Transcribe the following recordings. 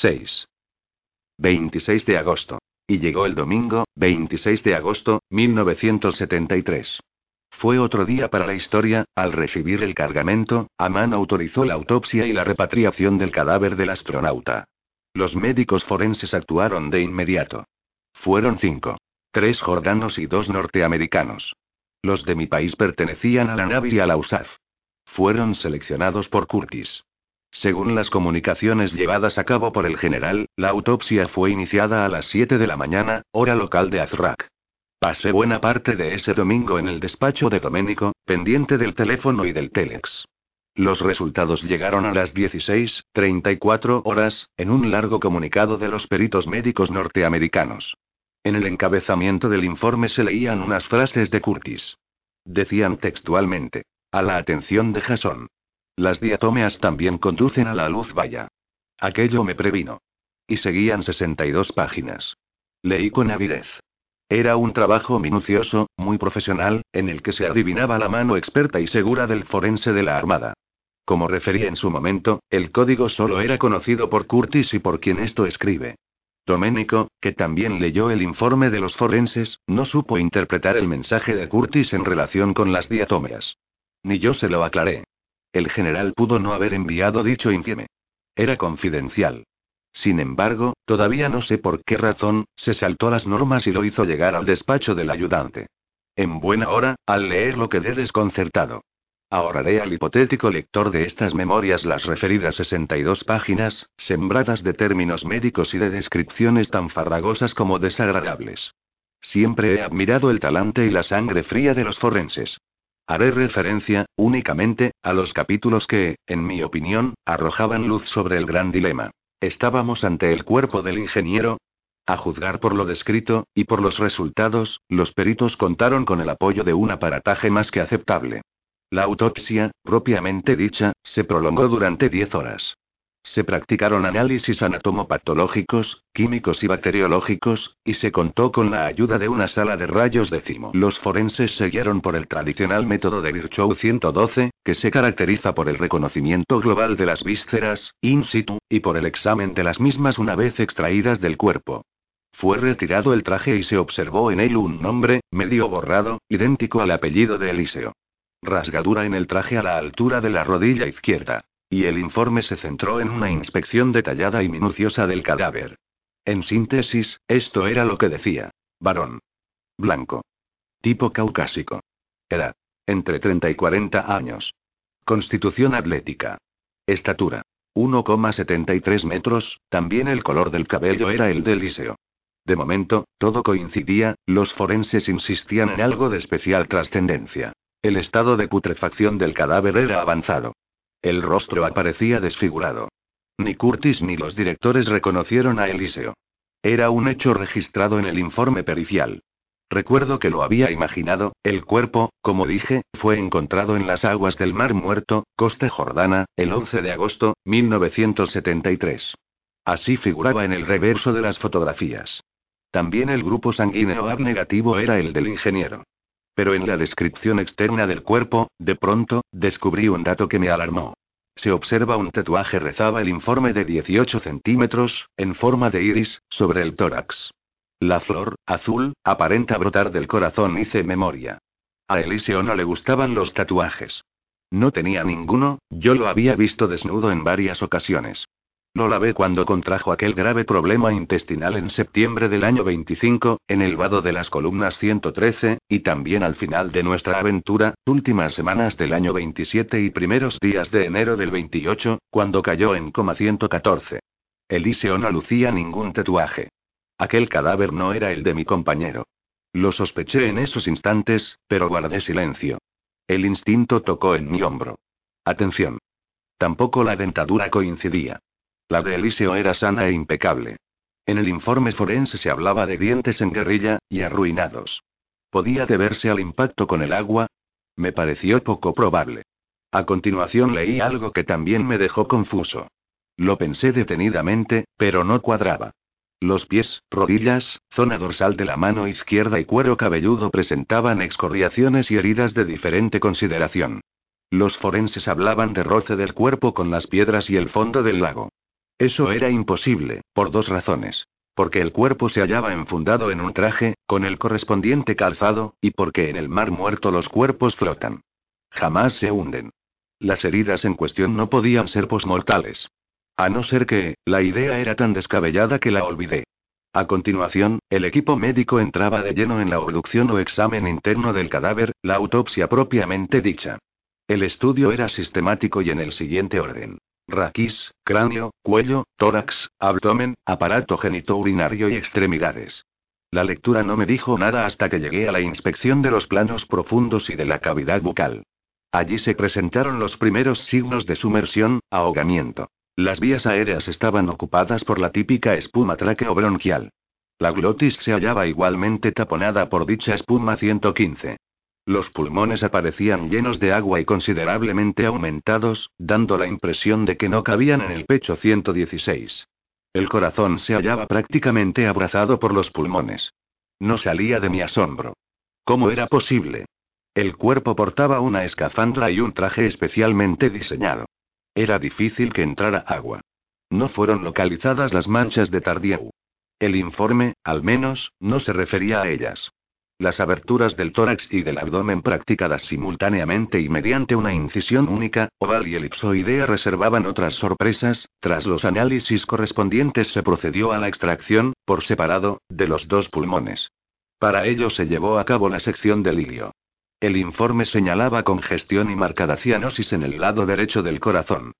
6. 26 de agosto. Y llegó el domingo, 26 de agosto, 1973. Fue otro día para la historia, al recibir el cargamento, Aman autorizó la autopsia y la repatriación del cadáver del astronauta. Los médicos forenses actuaron de inmediato. Fueron cinco. Tres jordanos y dos norteamericanos. Los de mi país pertenecían a la Navy y a la USAF. Fueron seleccionados por Curtis. Según las comunicaciones llevadas a cabo por el general, la autopsia fue iniciada a las 7 de la mañana, hora local de Azrak. Pasé buena parte de ese domingo en el despacho de Doménico, pendiente del teléfono y del telex. Los resultados llegaron a las 16:34 horas, en un largo comunicado de los peritos médicos norteamericanos. En el encabezamiento del informe se leían unas frases de Curtis. Decían textualmente: A la atención de Jason. Las diatomeas también conducen a la luz vaya. Aquello me previno. Y seguían 62 páginas. Leí con avidez. Era un trabajo minucioso, muy profesional, en el que se adivinaba la mano experta y segura del forense de la Armada. Como referí en su momento, el código solo era conocido por Curtis y por quien esto escribe. Doménico, que también leyó el informe de los forenses, no supo interpretar el mensaje de Curtis en relación con las diatomeas. Ni yo se lo aclaré. El general pudo no haber enviado dicho infieme. Era confidencial. Sin embargo, todavía no sé por qué razón, se saltó las normas y lo hizo llegar al despacho del ayudante. En buena hora, al leer lo quedé desconcertado. Ahorraré al hipotético lector de estas memorias las referidas 62 páginas, sembradas de términos médicos y de descripciones tan farragosas como desagradables. Siempre he admirado el talante y la sangre fría de los forenses. Haré referencia, únicamente, a los capítulos que, en mi opinión, arrojaban luz sobre el gran dilema. ¿Estábamos ante el cuerpo del ingeniero? A juzgar por lo descrito, y por los resultados, los peritos contaron con el apoyo de un aparataje más que aceptable. La autopsia, propiamente dicha, se prolongó durante diez horas. Se practicaron análisis anatomopatológicos, químicos y bacteriológicos, y se contó con la ayuda de una sala de rayos décimo. Los forenses siguieron por el tradicional método de Virchow 112, que se caracteriza por el reconocimiento global de las vísceras, in situ, y por el examen de las mismas una vez extraídas del cuerpo. Fue retirado el traje y se observó en él un nombre, medio borrado, idéntico al apellido de Eliseo. Rasgadura en el traje a la altura de la rodilla izquierda. Y el informe se centró en una inspección detallada y minuciosa del cadáver. En síntesis, esto era lo que decía. Varón. Blanco. Tipo caucásico. Edad. Entre 30 y 40 años. Constitución atlética. Estatura. 1,73 metros, también el color del cabello era el del Liceo. De momento, todo coincidía, los forenses insistían en algo de especial trascendencia. El estado de putrefacción del cadáver era avanzado. El rostro aparecía desfigurado. Ni Curtis ni los directores reconocieron a Eliseo. Era un hecho registrado en el informe pericial. Recuerdo que lo había imaginado, el cuerpo, como dije, fue encontrado en las aguas del Mar Muerto, Costa Jordana, el 11 de agosto, 1973. Así figuraba en el reverso de las fotografías. También el grupo sanguíneo AB negativo era el del ingeniero. Pero en la descripción externa del cuerpo, de pronto, descubrí un dato que me alarmó. Se observa un tatuaje, rezaba el informe de 18 centímetros, en forma de iris, sobre el tórax. La flor, azul, aparenta brotar del corazón, hice memoria. A Eliseo no le gustaban los tatuajes. No tenía ninguno, yo lo había visto desnudo en varias ocasiones. Lo lavé cuando contrajo aquel grave problema intestinal en septiembre del año 25, en el vado de las columnas 113, y también al final de nuestra aventura, últimas semanas del año 27 y primeros días de enero del 28, cuando cayó en coma 114. Eliseo no lucía ningún tatuaje. Aquel cadáver no era el de mi compañero. Lo sospeché en esos instantes, pero guardé silencio. El instinto tocó en mi hombro. Atención. Tampoco la dentadura coincidía. La de Eliseo era sana e impecable. En el informe forense se hablaba de dientes en guerrilla, y arruinados. ¿Podía deberse al impacto con el agua? Me pareció poco probable. A continuación leí algo que también me dejó confuso. Lo pensé detenidamente, pero no cuadraba. Los pies, rodillas, zona dorsal de la mano izquierda y cuero cabelludo presentaban excoriaciones y heridas de diferente consideración. Los forenses hablaban de roce del cuerpo con las piedras y el fondo del lago. Eso era imposible, por dos razones. Porque el cuerpo se hallaba enfundado en un traje, con el correspondiente calzado, y porque en el mar muerto los cuerpos flotan. Jamás se hunden. Las heridas en cuestión no podían ser posmortales. A no ser que, la idea era tan descabellada que la olvidé. A continuación, el equipo médico entraba de lleno en la obducción o examen interno del cadáver, la autopsia propiamente dicha. El estudio era sistemático y en el siguiente orden. Raquís, cráneo, cuello, tórax, abdomen, aparato genitourinario y extremidades. La lectura no me dijo nada hasta que llegué a la inspección de los planos profundos y de la cavidad bucal. Allí se presentaron los primeros signos de sumersión, ahogamiento. Las vías aéreas estaban ocupadas por la típica espuma bronquial. La glotis se hallaba igualmente taponada por dicha espuma 115. Los pulmones aparecían llenos de agua y considerablemente aumentados, dando la impresión de que no cabían en el pecho 116. El corazón se hallaba prácticamente abrazado por los pulmones. No salía de mi asombro. ¿Cómo era posible? El cuerpo portaba una escafandra y un traje especialmente diseñado. Era difícil que entrara agua. No fueron localizadas las manchas de Tardieu. El informe, al menos, no se refería a ellas. Las aberturas del tórax y del abdomen practicadas simultáneamente y mediante una incisión única, oval y elipsoidea reservaban otras sorpresas. Tras los análisis correspondientes se procedió a la extracción, por separado, de los dos pulmones. Para ello se llevó a cabo la sección del ilio. El informe señalaba congestión y marcada cianosis en el lado derecho del corazón.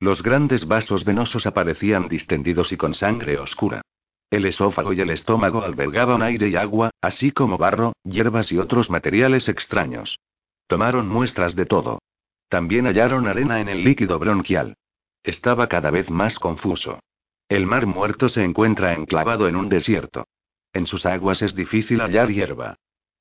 Los grandes vasos venosos aparecían distendidos y con sangre oscura. El esófago y el estómago albergaban aire y agua, así como barro, hierbas y otros materiales extraños. Tomaron muestras de todo. También hallaron arena en el líquido bronquial. Estaba cada vez más confuso. El mar muerto se encuentra enclavado en un desierto. En sus aguas es difícil hallar hierba.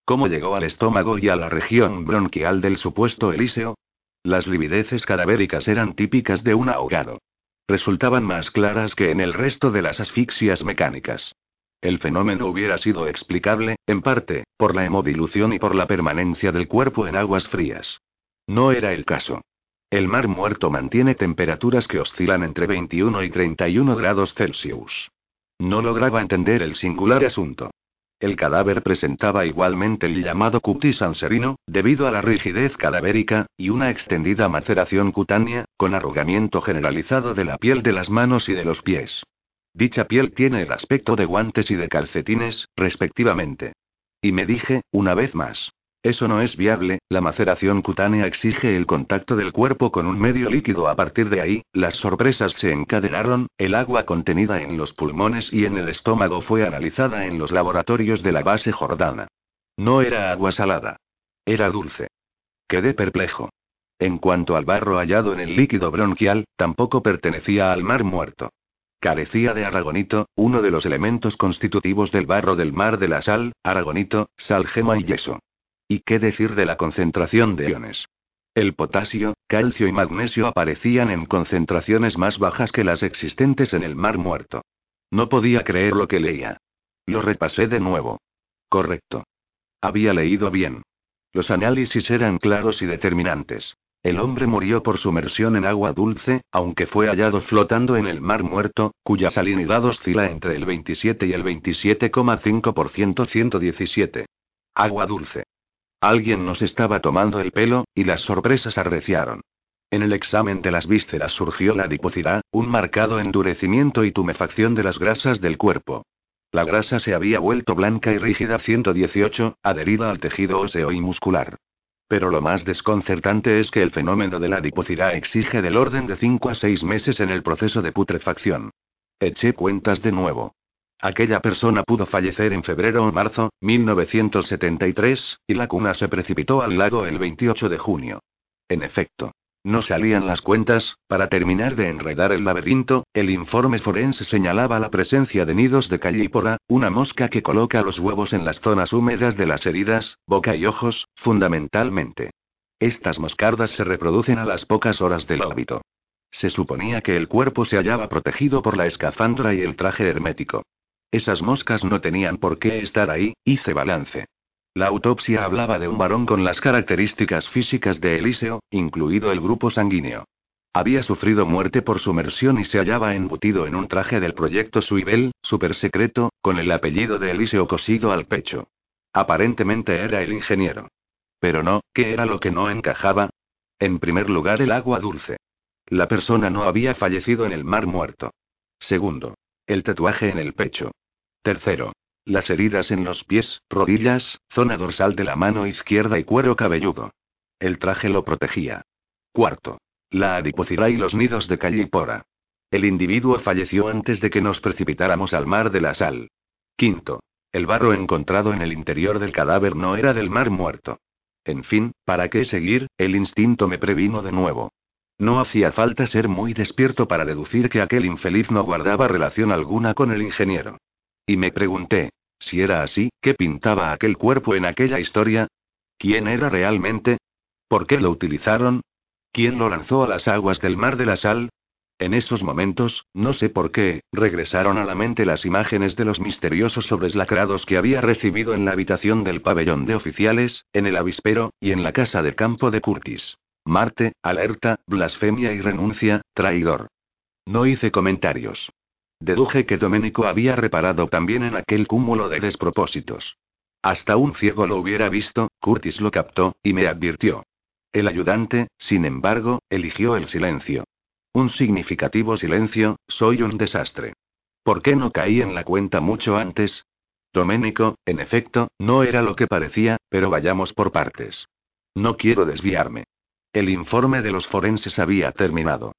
¿Cómo llegó al estómago y a la región bronquial del supuesto Elíseo? Las livideces cadavéricas eran típicas de un ahogado. Resultaban más claras que en el resto de las asfixias mecánicas. El fenómeno hubiera sido explicable, en parte, por la hemodilución y por la permanencia del cuerpo en aguas frías. No era el caso. El mar muerto mantiene temperaturas que oscilan entre 21 y 31 grados Celsius. No lograba entender el singular asunto. El cadáver presentaba igualmente el llamado cutis anserino, debido a la rigidez cadavérica, y una extendida maceración cutánea, con arrugamiento generalizado de la piel de las manos y de los pies. Dicha piel tiene el aspecto de guantes y de calcetines, respectivamente. Y me dije, una vez más, eso no es viable, la maceración cutánea exige el contacto del cuerpo con un medio líquido. A partir de ahí, las sorpresas se encadenaron, el agua contenida en los pulmones y en el estómago fue analizada en los laboratorios de la base Jordana. No era agua salada. Era dulce. Quedé perplejo. En cuanto al barro hallado en el líquido bronquial, tampoco pertenecía al mar muerto. Carecía de aragonito, uno de los elementos constitutivos del barro del mar de la sal, aragonito, sal gema y yeso. ¿Y qué decir de la concentración de iones? El potasio, calcio y magnesio aparecían en concentraciones más bajas que las existentes en el mar muerto. No podía creer lo que leía. Lo repasé de nuevo. Correcto. Había leído bien. Los análisis eran claros y determinantes. El hombre murió por sumersión en agua dulce, aunque fue hallado flotando en el mar muerto, cuya salinidad oscila entre el 27 y el 27,5% 117. Agua dulce. Alguien nos estaba tomando el pelo, y las sorpresas arreciaron. En el examen de las vísceras surgió la adiposidad, un marcado endurecimiento y tumefacción de las grasas del cuerpo. La grasa se había vuelto blanca y rígida 118, adherida al tejido óseo y muscular. Pero lo más desconcertante es que el fenómeno de la adiposidad exige del orden de 5 a 6 meses en el proceso de putrefacción. Eché cuentas de nuevo. Aquella persona pudo fallecer en febrero o marzo, 1973, y la cuna se precipitó al lago el 28 de junio. En efecto. No salían las cuentas, para terminar de enredar el laberinto, el informe forense señalaba la presencia de nidos de callípora, una mosca que coloca los huevos en las zonas húmedas de las heridas, boca y ojos, fundamentalmente. Estas moscardas se reproducen a las pocas horas del óbito. Se suponía que el cuerpo se hallaba protegido por la escafandra y el traje hermético. Esas moscas no tenían por qué estar ahí, hice balance. La autopsia hablaba de un varón con las características físicas de Eliseo, incluido el grupo sanguíneo. Había sufrido muerte por sumersión y se hallaba embutido en un traje del proyecto Suibel, secreto, con el apellido de Eliseo cosido al pecho. Aparentemente era el ingeniero. Pero no, ¿qué era lo que no encajaba? En primer lugar, el agua dulce. La persona no había fallecido en el mar muerto. Segundo, el tatuaje en el pecho. Tercero, las heridas en los pies, rodillas, zona dorsal de la mano izquierda y cuero cabelludo. El traje lo protegía. Cuarto, la adiposidad y los nidos de callipora. El individuo falleció antes de que nos precipitáramos al mar de la sal. Quinto. El barro encontrado en el interior del cadáver no era del mar muerto. En fin, ¿para qué seguir? El instinto me previno de nuevo. No hacía falta ser muy despierto para deducir que aquel infeliz no guardaba relación alguna con el ingeniero. Y me pregunté, si era así, ¿qué pintaba aquel cuerpo en aquella historia? ¿Quién era realmente? ¿Por qué lo utilizaron? ¿Quién lo lanzó a las aguas del mar de la sal? En esos momentos, no sé por qué, regresaron a la mente las imágenes de los misteriosos sobres lacrados que había recibido en la habitación del pabellón de oficiales, en el avispero, y en la casa de campo de Curtis. Marte, alerta, blasfemia y renuncia, traidor. No hice comentarios. Deduje que Domenico había reparado también en aquel cúmulo de despropósitos. Hasta un ciego lo hubiera visto, Curtis lo captó, y me advirtió. El ayudante, sin embargo, eligió el silencio. Un significativo silencio, soy un desastre. ¿Por qué no caí en la cuenta mucho antes? Doménico, en efecto, no era lo que parecía, pero vayamos por partes. No quiero desviarme. El informe de los forenses había terminado.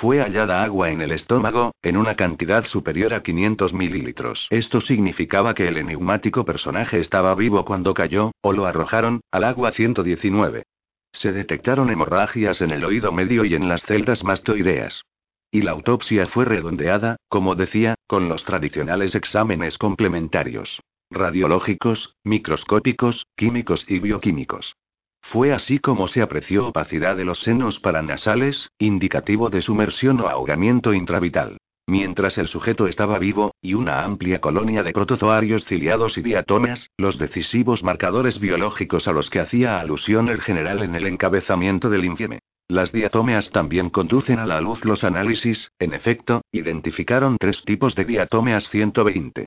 Fue hallada agua en el estómago, en una cantidad superior a 500 mililitros. Esto significaba que el enigmático personaje estaba vivo cuando cayó, o lo arrojaron, al agua 119. Se detectaron hemorragias en el oído medio y en las celdas mastoideas. Y la autopsia fue redondeada, como decía, con los tradicionales exámenes complementarios. Radiológicos, microscópicos, químicos y bioquímicos. Fue así como se apreció opacidad de los senos paranasales, indicativo de sumersión o ahogamiento intravital. Mientras el sujeto estaba vivo, y una amplia colonia de protozoarios ciliados y diatomeas, los decisivos marcadores biológicos a los que hacía alusión el general en el encabezamiento del infieme. Las diatomeas también conducen a la luz los análisis, en efecto, identificaron tres tipos de diatomeas 120.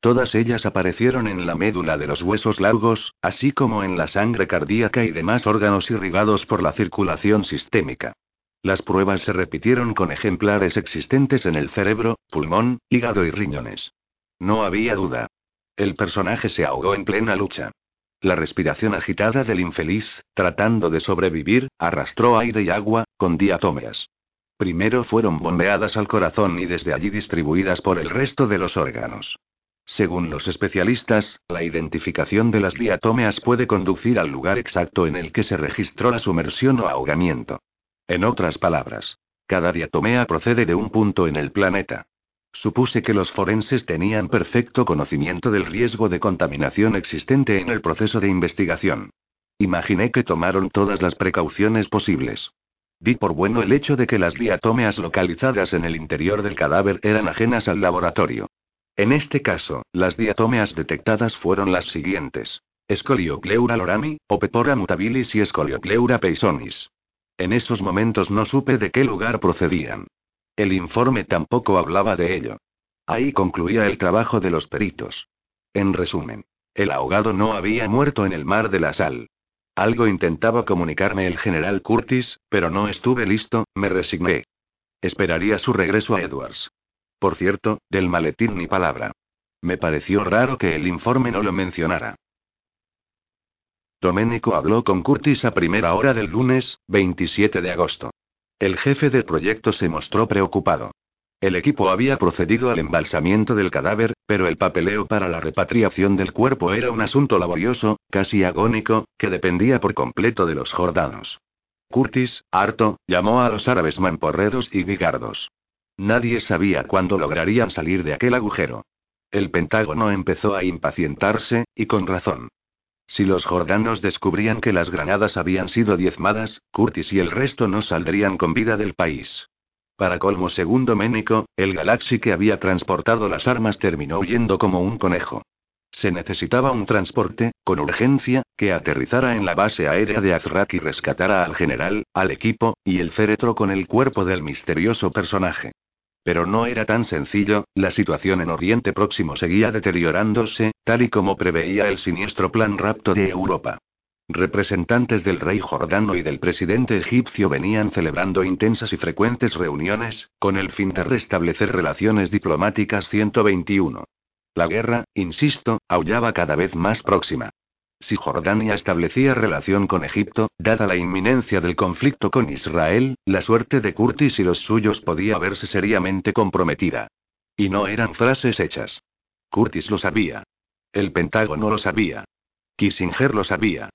Todas ellas aparecieron en la médula de los huesos largos, así como en la sangre cardíaca y demás órganos irrigados por la circulación sistémica. Las pruebas se repitieron con ejemplares existentes en el cerebro, pulmón, hígado y riñones. No había duda. El personaje se ahogó en plena lucha. La respiración agitada del infeliz, tratando de sobrevivir, arrastró aire y agua, con diatomeas. Primero fueron bombeadas al corazón y desde allí distribuidas por el resto de los órganos. Según los especialistas, la identificación de las diatomeas puede conducir al lugar exacto en el que se registró la sumersión o ahogamiento. En otras palabras, cada diatomea procede de un punto en el planeta. Supuse que los forenses tenían perfecto conocimiento del riesgo de contaminación existente en el proceso de investigación. Imaginé que tomaron todas las precauciones posibles. Di por bueno el hecho de que las diatomeas localizadas en el interior del cadáver eran ajenas al laboratorio. En este caso, las diatomeas detectadas fueron las siguientes: Scoliopleura lorami, Opepora mutabilis y Scoliopleura peisonis. En esos momentos no supe de qué lugar procedían. El informe tampoco hablaba de ello. Ahí concluía el trabajo de los peritos. En resumen, el ahogado no había muerto en el mar de la sal. Algo intentaba comunicarme el general Curtis, pero no estuve listo, me resigné. Esperaría su regreso a Edwards. Por cierto, del maletín ni palabra. Me pareció raro que el informe no lo mencionara. Domenico habló con Curtis a primera hora del lunes, 27 de agosto. El jefe del proyecto se mostró preocupado. El equipo había procedido al embalsamiento del cadáver, pero el papeleo para la repatriación del cuerpo era un asunto laborioso, casi agónico, que dependía por completo de los jordanos. Curtis, harto, llamó a los árabes mamporreros y bigardos. Nadie sabía cuándo lograrían salir de aquel agujero. El Pentágono empezó a impacientarse, y con razón. Si los jordanos descubrían que las granadas habían sido diezmadas, Curtis y el resto no saldrían con vida del país. Para colmo segundo Ménico, el Galaxy que había transportado las armas terminó huyendo como un conejo. Se necesitaba un transporte, con urgencia, que aterrizara en la base aérea de Azrak y rescatara al general, al equipo, y el féretro con el cuerpo del misterioso personaje. Pero no era tan sencillo, la situación en Oriente Próximo seguía deteriorándose, tal y como preveía el siniestro plan rapto de Europa. Representantes del rey jordano y del presidente egipcio venían celebrando intensas y frecuentes reuniones, con el fin de restablecer relaciones diplomáticas 121. La guerra, insisto, aullaba cada vez más próxima. Si Jordania establecía relación con Egipto, dada la inminencia del conflicto con Israel, la suerte de Curtis y los suyos podía verse seriamente comprometida. Y no eran frases hechas. Curtis lo sabía. El Pentágono lo sabía. Kissinger lo sabía.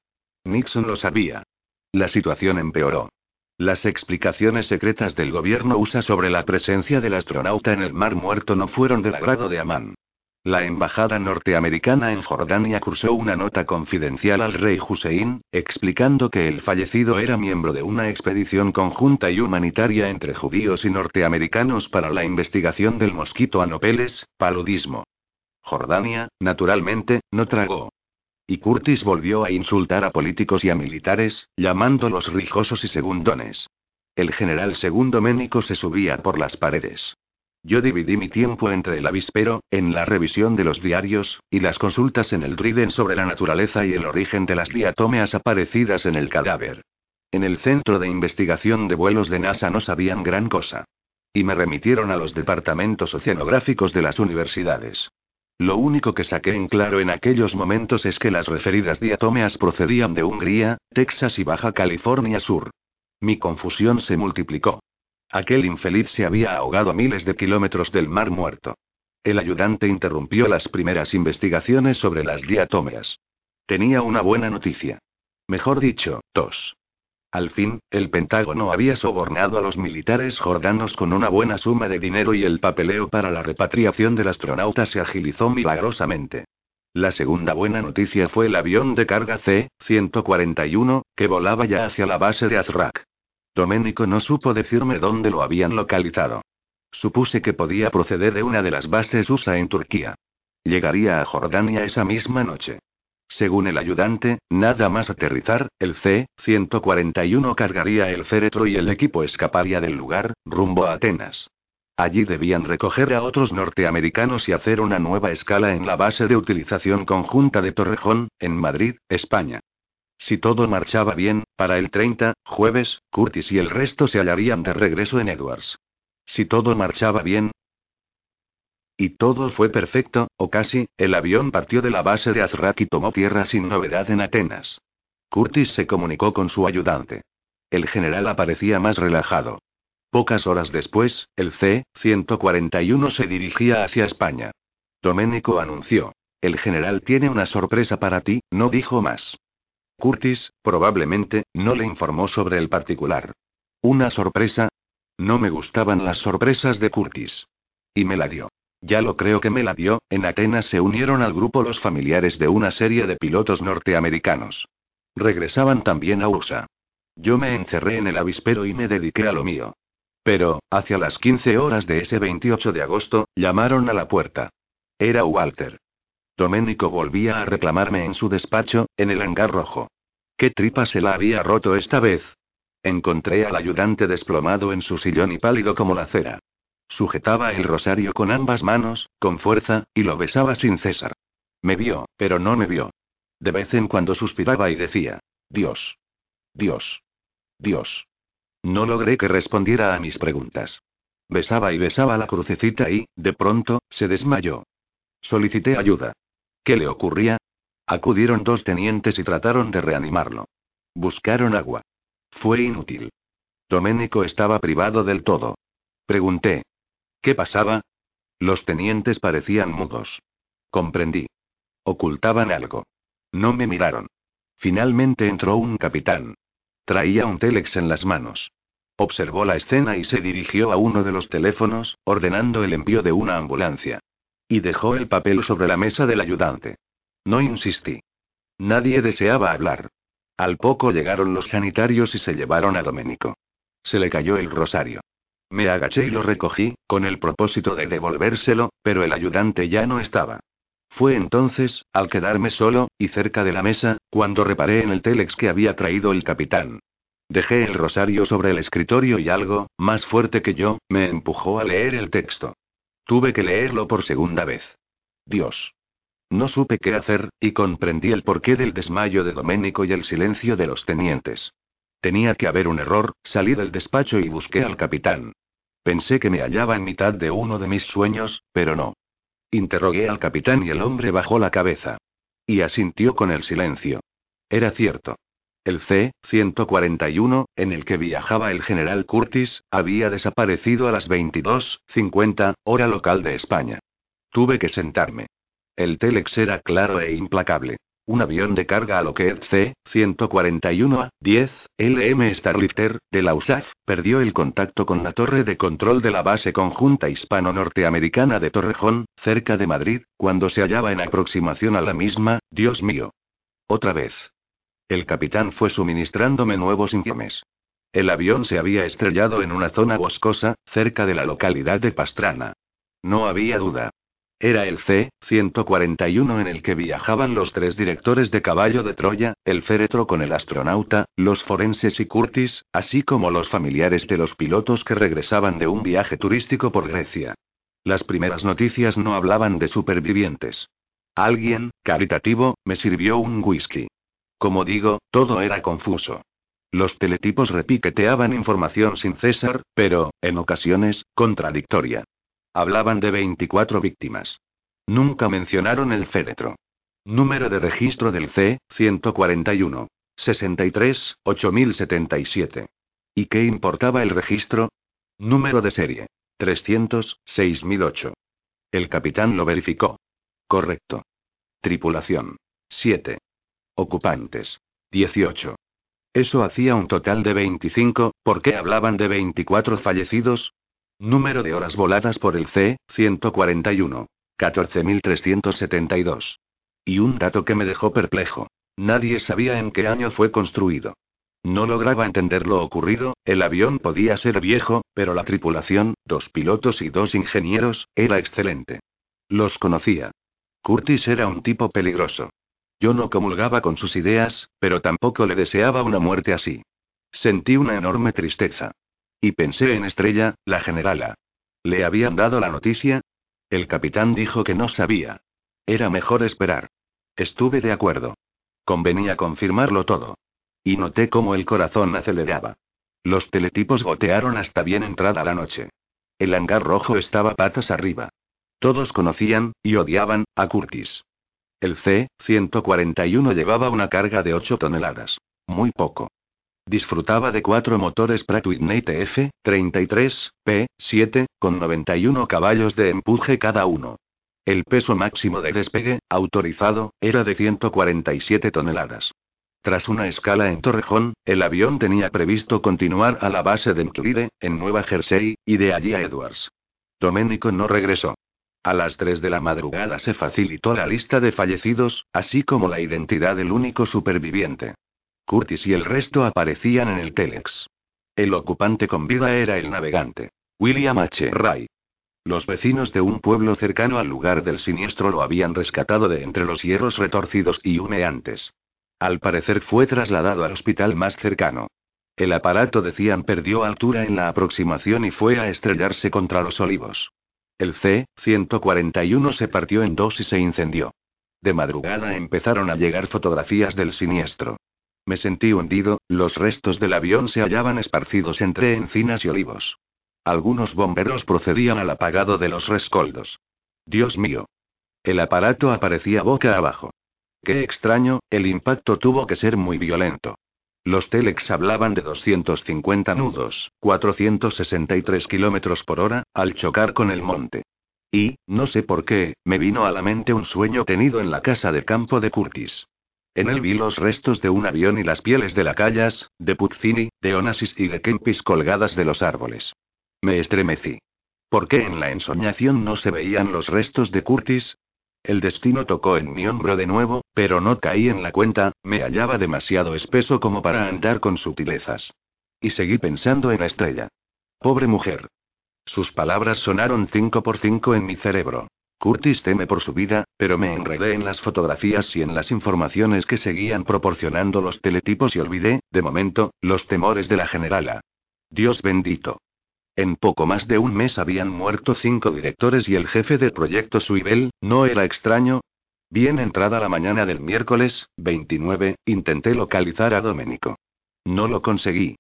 Nixon lo sabía. La situación empeoró. Las explicaciones secretas del gobierno USA sobre la presencia del astronauta en el Mar Muerto no fueron del agrado de Amán. La embajada norteamericana en Jordania cursó una nota confidencial al rey Hussein, explicando que el fallecido era miembro de una expedición conjunta y humanitaria entre judíos y norteamericanos para la investigación del mosquito Anopeles, paludismo. Jordania, naturalmente, no tragó. Y Curtis volvió a insultar a políticos y a militares, llamándolos rijosos y segundones. El general segundo Ménico se subía por las paredes. Yo dividí mi tiempo entre el avispero, en la revisión de los diarios, y las consultas en el Driden sobre la naturaleza y el origen de las diatómeas aparecidas en el cadáver. En el Centro de Investigación de Vuelos de NASA no sabían gran cosa. Y me remitieron a los departamentos oceanográficos de las universidades. Lo único que saqué en claro en aquellos momentos es que las referidas diatómeas procedían de Hungría, Texas y Baja California Sur. Mi confusión se multiplicó. Aquel infeliz se había ahogado a miles de kilómetros del mar muerto. El ayudante interrumpió las primeras investigaciones sobre las diatómeas. Tenía una buena noticia. Mejor dicho, tos. Al fin, el Pentágono había sobornado a los militares jordanos con una buena suma de dinero y el papeleo para la repatriación del astronauta se agilizó milagrosamente. La segunda buena noticia fue el avión de carga C-141, que volaba ya hacia la base de Azrak. Doménico no supo decirme dónde lo habían localizado. Supuse que podía proceder de una de las bases USA en Turquía. Llegaría a Jordania esa misma noche. Según el ayudante, nada más aterrizar, el C-141 cargaría el féretro y el equipo escaparía del lugar, rumbo a Atenas. Allí debían recoger a otros norteamericanos y hacer una nueva escala en la base de utilización conjunta de Torrejón, en Madrid, España. Si todo marchaba bien, para el 30, jueves, Curtis y el resto se hallarían de regreso en Edwards. Si todo marchaba bien, y todo fue perfecto, o casi, el avión partió de la base de Azrak y tomó tierra sin novedad en Atenas. Curtis se comunicó con su ayudante. El general aparecía más relajado. Pocas horas después, el C-141 se dirigía hacia España. Doménico anunció. El general tiene una sorpresa para ti, no dijo más. Curtis, probablemente, no le informó sobre el particular. ¿Una sorpresa? No me gustaban las sorpresas de Curtis. Y me la dio. Ya lo creo que me la dio, en Atenas se unieron al grupo los familiares de una serie de pilotos norteamericanos. Regresaban también a USA. Yo me encerré en el avispero y me dediqué a lo mío. Pero, hacia las 15 horas de ese 28 de agosto, llamaron a la puerta. Era Walter. Doménico volvía a reclamarme en su despacho, en el hangar rojo. ¿Qué tripa se la había roto esta vez? Encontré al ayudante desplomado en su sillón y pálido como la cera. Sujetaba el rosario con ambas manos, con fuerza, y lo besaba sin cesar. Me vio, pero no me vio. De vez en cuando suspiraba y decía, Dios. Dios. Dios. No logré que respondiera a mis preguntas. Besaba y besaba la crucecita y, de pronto, se desmayó. Solicité ayuda. ¿Qué le ocurría? Acudieron dos tenientes y trataron de reanimarlo. Buscaron agua. Fue inútil. Doménico estaba privado del todo. Pregunté, ¿Qué pasaba? Los tenientes parecían mudos. Comprendí. Ocultaban algo. No me miraron. Finalmente entró un capitán. Traía un telex en las manos. Observó la escena y se dirigió a uno de los teléfonos, ordenando el envío de una ambulancia. Y dejó el papel sobre la mesa del ayudante. No insistí. Nadie deseaba hablar. Al poco llegaron los sanitarios y se llevaron a Doménico. Se le cayó el rosario. Me agaché y lo recogí, con el propósito de devolvérselo, pero el ayudante ya no estaba. Fue entonces, al quedarme solo, y cerca de la mesa, cuando reparé en el telex que había traído el capitán. Dejé el rosario sobre el escritorio y algo, más fuerte que yo, me empujó a leer el texto. Tuve que leerlo por segunda vez. Dios. No supe qué hacer, y comprendí el porqué del desmayo de Doménico y el silencio de los tenientes. Tenía que haber un error, salí del despacho y busqué al capitán. Pensé que me hallaba en mitad de uno de mis sueños, pero no. Interrogué al capitán y el hombre bajó la cabeza. Y asintió con el silencio. Era cierto. El C-141, en el que viajaba el general Curtis, había desaparecido a las 22.50, hora local de España. Tuve que sentarme. El telex era claro e implacable. Un avión de carga a Lockheed C-141A-10, LM Starlifter, de la USAF, perdió el contacto con la torre de control de la base conjunta hispano-norteamericana de Torrejón, cerca de Madrid, cuando se hallaba en aproximación a la misma, Dios mío. Otra vez. El capitán fue suministrándome nuevos informes. El avión se había estrellado en una zona boscosa, cerca de la localidad de Pastrana. No había duda. Era el C-141 en el que viajaban los tres directores de caballo de Troya, el féretro con el astronauta, los forenses y Curtis, así como los familiares de los pilotos que regresaban de un viaje turístico por Grecia. Las primeras noticias no hablaban de supervivientes. Alguien, caritativo, me sirvió un whisky. Como digo, todo era confuso. Los teletipos repiqueteaban información sin cesar, pero, en ocasiones, contradictoria. Hablaban de 24 víctimas. Nunca mencionaron el féretro. Número de registro del C, 141. 63, 8077. ¿Y qué importaba el registro? Número de serie. 300, 6008. El capitán lo verificó. Correcto. Tripulación. 7. Ocupantes. 18. Eso hacía un total de 25, ¿por qué hablaban de 24 fallecidos? Número de horas voladas por el C, 141. 14.372. Y un dato que me dejó perplejo. Nadie sabía en qué año fue construido. No lograba entender lo ocurrido, el avión podía ser viejo, pero la tripulación, dos pilotos y dos ingenieros, era excelente. Los conocía. Curtis era un tipo peligroso. Yo no comulgaba con sus ideas, pero tampoco le deseaba una muerte así. Sentí una enorme tristeza. Y pensé en Estrella, la generala. ¿Le habían dado la noticia? El capitán dijo que no sabía. Era mejor esperar. Estuve de acuerdo. Convenía confirmarlo todo. Y noté cómo el corazón aceleraba. Los teletipos gotearon hasta bien entrada la noche. El hangar rojo estaba patas arriba. Todos conocían, y odiaban, a Curtis. El C-141 llevaba una carga de 8 toneladas. Muy poco. Disfrutaba de cuatro motores Pratt Whitney TF-33, P-7, con 91 caballos de empuje cada uno. El peso máximo de despegue, autorizado, era de 147 toneladas. Tras una escala en Torrejón, el avión tenía previsto continuar a la base de McLeod, en Nueva Jersey, y de allí a Edwards. Doménico no regresó. A las 3 de la madrugada se facilitó la lista de fallecidos, así como la identidad del único superviviente. Curtis y el resto aparecían en el telex. El ocupante con vida era el navegante. William H. Ray. Los vecinos de un pueblo cercano al lugar del siniestro lo habían rescatado de entre los hierros retorcidos y humeantes. Al parecer fue trasladado al hospital más cercano. El aparato decían perdió altura en la aproximación y fue a estrellarse contra los olivos. El C-141 se partió en dos y se incendió. De madrugada empezaron a llegar fotografías del siniestro. Me sentí hundido, los restos del avión se hallaban esparcidos entre encinas y olivos. Algunos bomberos procedían al apagado de los rescoldos. Dios mío. El aparato aparecía boca abajo. Qué extraño, el impacto tuvo que ser muy violento. Los telex hablaban de 250 nudos, 463 kilómetros por hora, al chocar con el monte. Y, no sé por qué, me vino a la mente un sueño tenido en la casa de campo de Curtis. En él vi los restos de un avión y las pieles de lacayas, de Puccini, de Onassis y de Kempis colgadas de los árboles. Me estremecí. ¿Por qué en la ensoñación no se veían los restos de Curtis? El destino tocó en mi hombro de nuevo, pero no caí en la cuenta, me hallaba demasiado espeso como para andar con sutilezas. Y seguí pensando en la estrella. Pobre mujer. Sus palabras sonaron cinco por cinco en mi cerebro. Curtis teme por su vida, pero me enredé en las fotografías y en las informaciones que seguían proporcionando los teletipos y olvidé, de momento, los temores de la generala. Dios bendito. En poco más de un mes habían muerto cinco directores y el jefe del proyecto Suibel, ¿no era extraño? Bien entrada la mañana del miércoles, 29, intenté localizar a Domenico. No lo conseguí.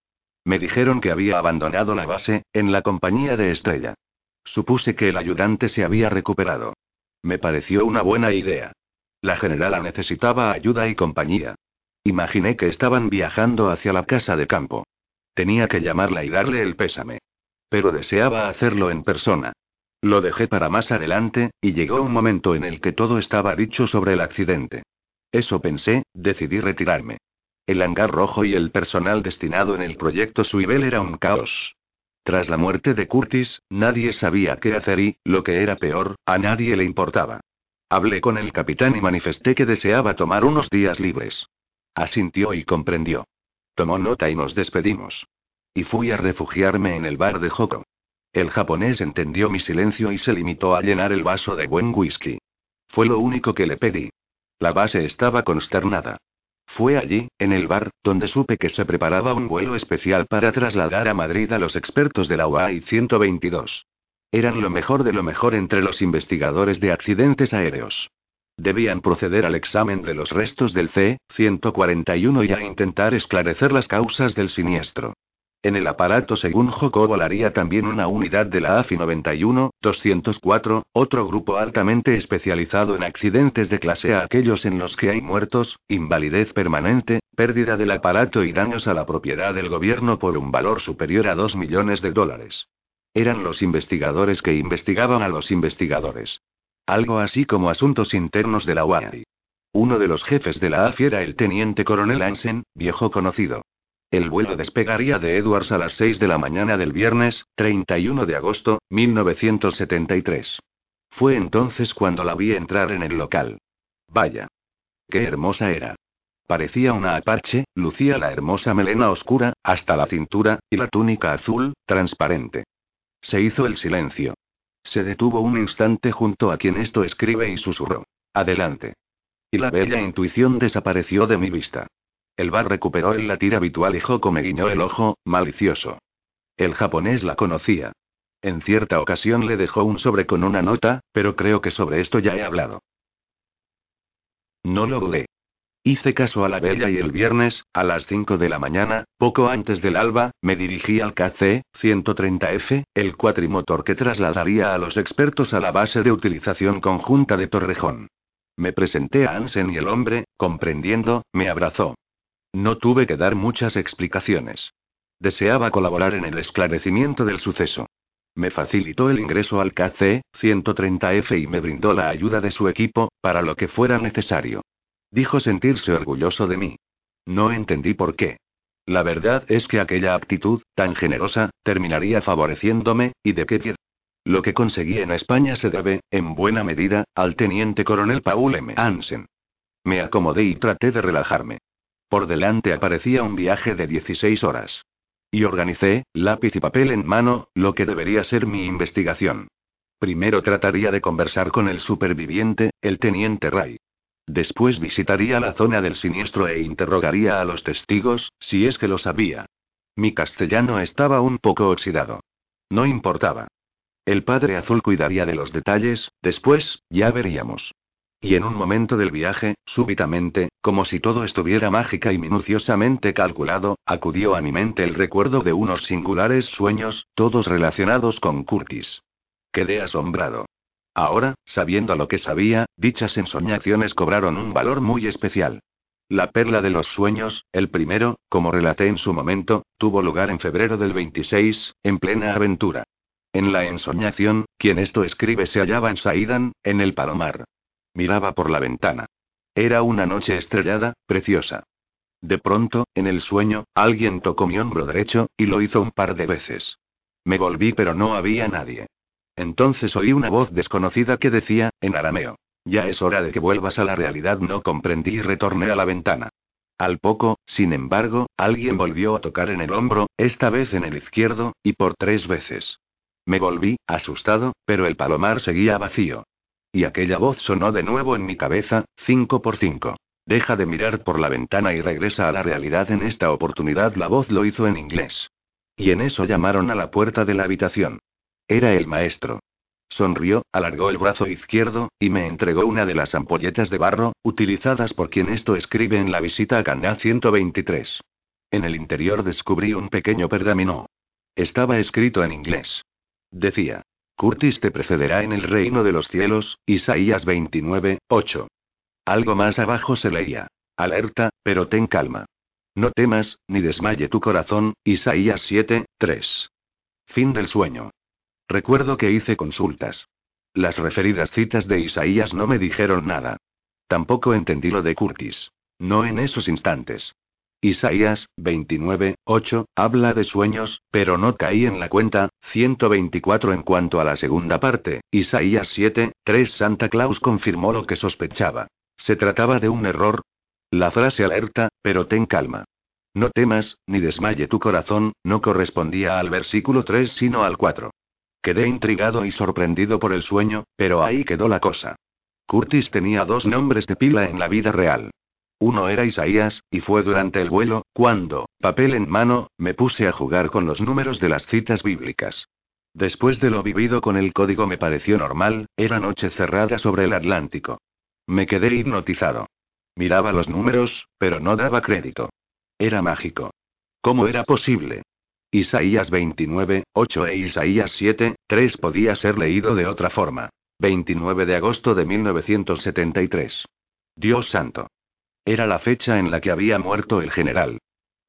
Me dijeron que había abandonado la base, en la compañía de Estrella. Supuse que el ayudante se había recuperado. Me pareció una buena idea. La generala necesitaba ayuda y compañía. Imaginé que estaban viajando hacia la casa de campo. Tenía que llamarla y darle el pésame. Pero deseaba hacerlo en persona. Lo dejé para más adelante, y llegó un momento en el que todo estaba dicho sobre el accidente. Eso pensé, decidí retirarme. El hangar rojo y el personal destinado en el proyecto Suibel era un caos. Tras la muerte de Curtis, nadie sabía qué hacer y, lo que era peor, a nadie le importaba. Hablé con el capitán y manifesté que deseaba tomar unos días libres. Asintió y comprendió. Tomó nota y nos despedimos. Y fui a refugiarme en el bar de Joko. El japonés entendió mi silencio y se limitó a llenar el vaso de buen whisky. Fue lo único que le pedí. La base estaba consternada. Fue allí, en el bar, donde supe que se preparaba un vuelo especial para trasladar a Madrid a los expertos de la UAI 122. Eran lo mejor de lo mejor entre los investigadores de accidentes aéreos. Debían proceder al examen de los restos del C-141 y a intentar esclarecer las causas del siniestro. En el aparato, según Joko, volaría también una unidad de la AFI 91-204, otro grupo altamente especializado en accidentes de clase A, aquellos en los que hay muertos, invalidez permanente, pérdida del aparato y daños a la propiedad del gobierno por un valor superior a 2 millones de dólares. Eran los investigadores que investigaban a los investigadores. Algo así como asuntos internos de la UAI. Uno de los jefes de la AFI era el teniente coronel Hansen, viejo conocido. El vuelo despegaría de Edwards a las 6 de la mañana del viernes, 31 de agosto, 1973. Fue entonces cuando la vi entrar en el local. Vaya. Qué hermosa era. Parecía una apache, lucía la hermosa melena oscura, hasta la cintura, y la túnica azul, transparente. Se hizo el silencio. Se detuvo un instante junto a quien esto escribe y susurró. Adelante. Y la bella intuición desapareció de mi vista. El bar recuperó el latir habitual y Joko me guiñó el ojo, malicioso. El japonés la conocía. En cierta ocasión le dejó un sobre con una nota, pero creo que sobre esto ya he hablado. No lo dudé. Hice caso a la bella y el viernes, a las 5 de la mañana, poco antes del alba, me dirigí al KC-130F, el cuatrimotor que trasladaría a los expertos a la base de utilización conjunta de Torrejón. Me presenté a Ansen y el hombre, comprendiendo, me abrazó. No tuve que dar muchas explicaciones. Deseaba colaborar en el esclarecimiento del suceso. Me facilitó el ingreso al KC-130F y me brindó la ayuda de su equipo, para lo que fuera necesario. Dijo sentirse orgulloso de mí. No entendí por qué. La verdad es que aquella actitud, tan generosa, terminaría favoreciéndome, y de qué. Lo que conseguí en España se debe, en buena medida, al teniente coronel Paul M. Hansen. Me acomodé y traté de relajarme. Por delante aparecía un viaje de 16 horas. Y organicé, lápiz y papel en mano, lo que debería ser mi investigación. Primero trataría de conversar con el superviviente, el teniente Ray. Después visitaría la zona del siniestro e interrogaría a los testigos, si es que lo sabía. Mi castellano estaba un poco oxidado. No importaba. El padre azul cuidaría de los detalles, después, ya veríamos. Y en un momento del viaje, súbitamente, como si todo estuviera mágica y minuciosamente calculado, acudió a mi mente el recuerdo de unos singulares sueños, todos relacionados con Curtis. Quedé asombrado. Ahora, sabiendo lo que sabía, dichas ensoñaciones cobraron un valor muy especial. La perla de los sueños, el primero, como relaté en su momento, tuvo lugar en febrero del 26, en plena aventura. En la ensoñación, quien esto escribe se hallaba en Saidan, en el Palomar. Miraba por la ventana. Era una noche estrellada, preciosa. De pronto, en el sueño, alguien tocó mi hombro derecho, y lo hizo un par de veces. Me volví pero no había nadie. Entonces oí una voz desconocida que decía, en arameo. Ya es hora de que vuelvas a la realidad. No comprendí y retorné a la ventana. Al poco, sin embargo, alguien volvió a tocar en el hombro, esta vez en el izquierdo, y por tres veces. Me volví, asustado, pero el palomar seguía vacío. Y aquella voz sonó de nuevo en mi cabeza, 5 por 5. Deja de mirar por la ventana y regresa a la realidad. En esta oportunidad la voz lo hizo en inglés. Y en eso llamaron a la puerta de la habitación. Era el maestro. Sonrió, alargó el brazo izquierdo, y me entregó una de las ampolletas de barro, utilizadas por quien esto escribe en la visita a Caná 123. En el interior descubrí un pequeño pergamino. Estaba escrito en inglés. Decía: Curtis te precederá en el reino de los cielos, Isaías 29, 8. Algo más abajo se leía: Alerta, pero ten calma. No temas, ni desmaye tu corazón, Isaías 7, 3. Fin del sueño. Recuerdo que hice consultas. Las referidas citas de Isaías no me dijeron nada. Tampoco entendí lo de Curtis. No en esos instantes. Isaías, 29, 8, habla de sueños, pero no caí en la cuenta, 124 en cuanto a la segunda parte, Isaías 7, 3 Santa Claus confirmó lo que sospechaba. ¿Se trataba de un error? La frase alerta, pero ten calma. No temas, ni desmaye tu corazón, no correspondía al versículo 3 sino al 4. Quedé intrigado y sorprendido por el sueño, pero ahí quedó la cosa. Curtis tenía dos nombres de pila en la vida real. Uno era Isaías, y fue durante el vuelo, cuando, papel en mano, me puse a jugar con los números de las citas bíblicas. Después de lo vivido con el código me pareció normal, era noche cerrada sobre el Atlántico. Me quedé hipnotizado. Miraba los números, pero no daba crédito. Era mágico. ¿Cómo era posible? Isaías 29, 8 e Isaías 7, 3 podía ser leído de otra forma. 29 de agosto de 1973. Dios santo. Era la fecha en la que había muerto el general.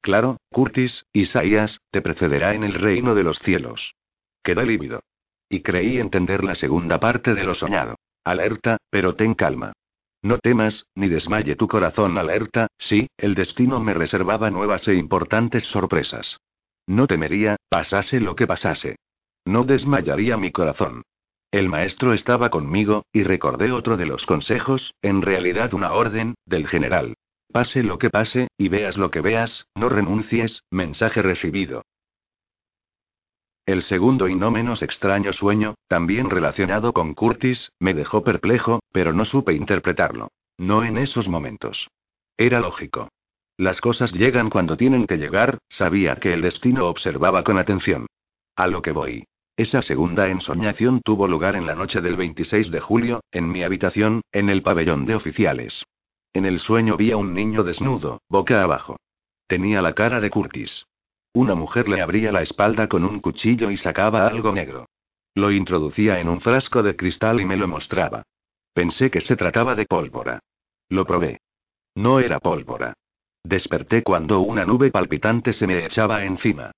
Claro, Curtis, Isaías, te precederá en el reino de los cielos. Quedé lívido. Y creí entender la segunda parte de lo soñado. Alerta, pero ten calma. No temas, ni desmaye tu corazón alerta, sí, el destino me reservaba nuevas e importantes sorpresas. No temería, pasase lo que pasase. No desmayaría mi corazón. El maestro estaba conmigo, y recordé otro de los consejos, en realidad una orden, del general. Pase lo que pase, y veas lo que veas, no renuncies, mensaje recibido. El segundo y no menos extraño sueño, también relacionado con Curtis, me dejó perplejo, pero no supe interpretarlo. No en esos momentos. Era lógico. Las cosas llegan cuando tienen que llegar, sabía que el destino observaba con atención. A lo que voy. Esa segunda ensoñación tuvo lugar en la noche del 26 de julio, en mi habitación, en el pabellón de oficiales. En el sueño vi a un niño desnudo, boca abajo. Tenía la cara de Curtis. Una mujer le abría la espalda con un cuchillo y sacaba algo negro. Lo introducía en un frasco de cristal y me lo mostraba. Pensé que se trataba de pólvora. Lo probé. No era pólvora. Desperté cuando una nube palpitante se me echaba encima.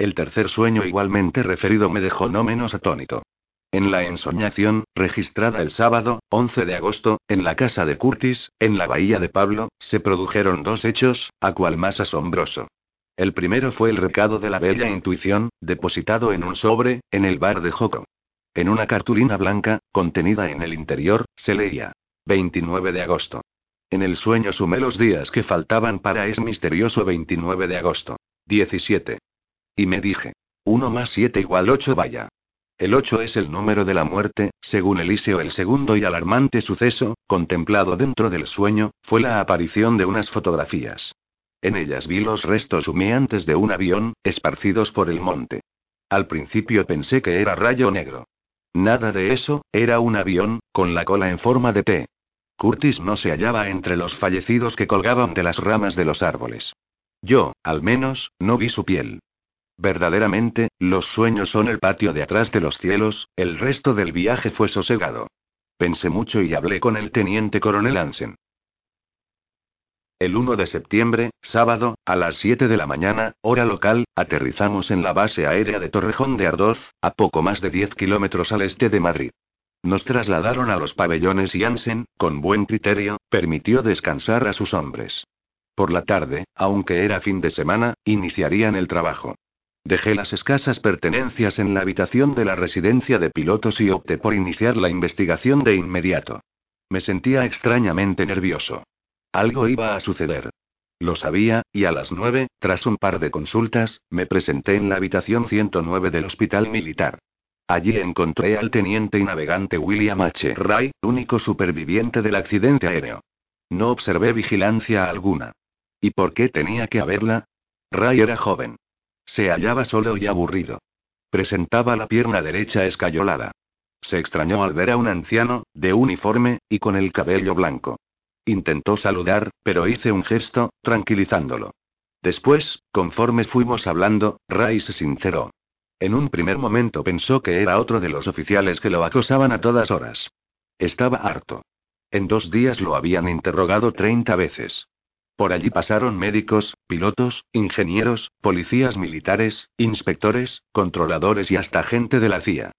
El tercer sueño igualmente referido me dejó no menos atónito. En la ensoñación, registrada el sábado, 11 de agosto, en la casa de Curtis, en la bahía de Pablo, se produjeron dos hechos, a cual más asombroso. El primero fue el recado de la bella intuición, depositado en un sobre, en el bar de Joco. En una cartulina blanca, contenida en el interior, se leía. 29 de agosto. En el sueño sumé los días que faltaban para ese misterioso 29 de agosto. 17. Y me dije. 1 más 7 igual 8 vaya. El 8 es el número de la muerte, según Eliseo el segundo y alarmante suceso, contemplado dentro del sueño, fue la aparición de unas fotografías. En ellas vi los restos humeantes de un avión, esparcidos por el monte. Al principio pensé que era rayo negro. Nada de eso, era un avión, con la cola en forma de T. Curtis no se hallaba entre los fallecidos que colgaban de las ramas de los árboles. Yo, al menos, no vi su piel. Verdaderamente, los sueños son el patio de atrás de los cielos, el resto del viaje fue sosegado. Pensé mucho y hablé con el teniente coronel Ansen. El 1 de septiembre, sábado, a las 7 de la mañana, hora local, aterrizamos en la base aérea de Torrejón de Ardoz, a poco más de 10 kilómetros al este de Madrid. Nos trasladaron a los pabellones y Ansen, con buen criterio, permitió descansar a sus hombres. Por la tarde, aunque era fin de semana, iniciarían el trabajo. Dejé las escasas pertenencias en la habitación de la residencia de pilotos y opté por iniciar la investigación de inmediato. Me sentía extrañamente nervioso. Algo iba a suceder. Lo sabía, y a las nueve, tras un par de consultas, me presenté en la habitación 109 del hospital militar. Allí encontré al teniente y navegante William H. Ray, único superviviente del accidente aéreo. No observé vigilancia alguna. ¿Y por qué tenía que haberla? Ray era joven. Se hallaba solo y aburrido. Presentaba la pierna derecha escayolada. Se extrañó al ver a un anciano, de uniforme, y con el cabello blanco. Intentó saludar, pero hice un gesto, tranquilizándolo. Después, conforme fuimos hablando, Ray se sinceró. En un primer momento pensó que era otro de los oficiales que lo acosaban a todas horas. Estaba harto. En dos días lo habían interrogado 30 veces. Por allí pasaron médicos, pilotos, ingenieros, policías militares, inspectores, controladores y hasta gente de la CIA.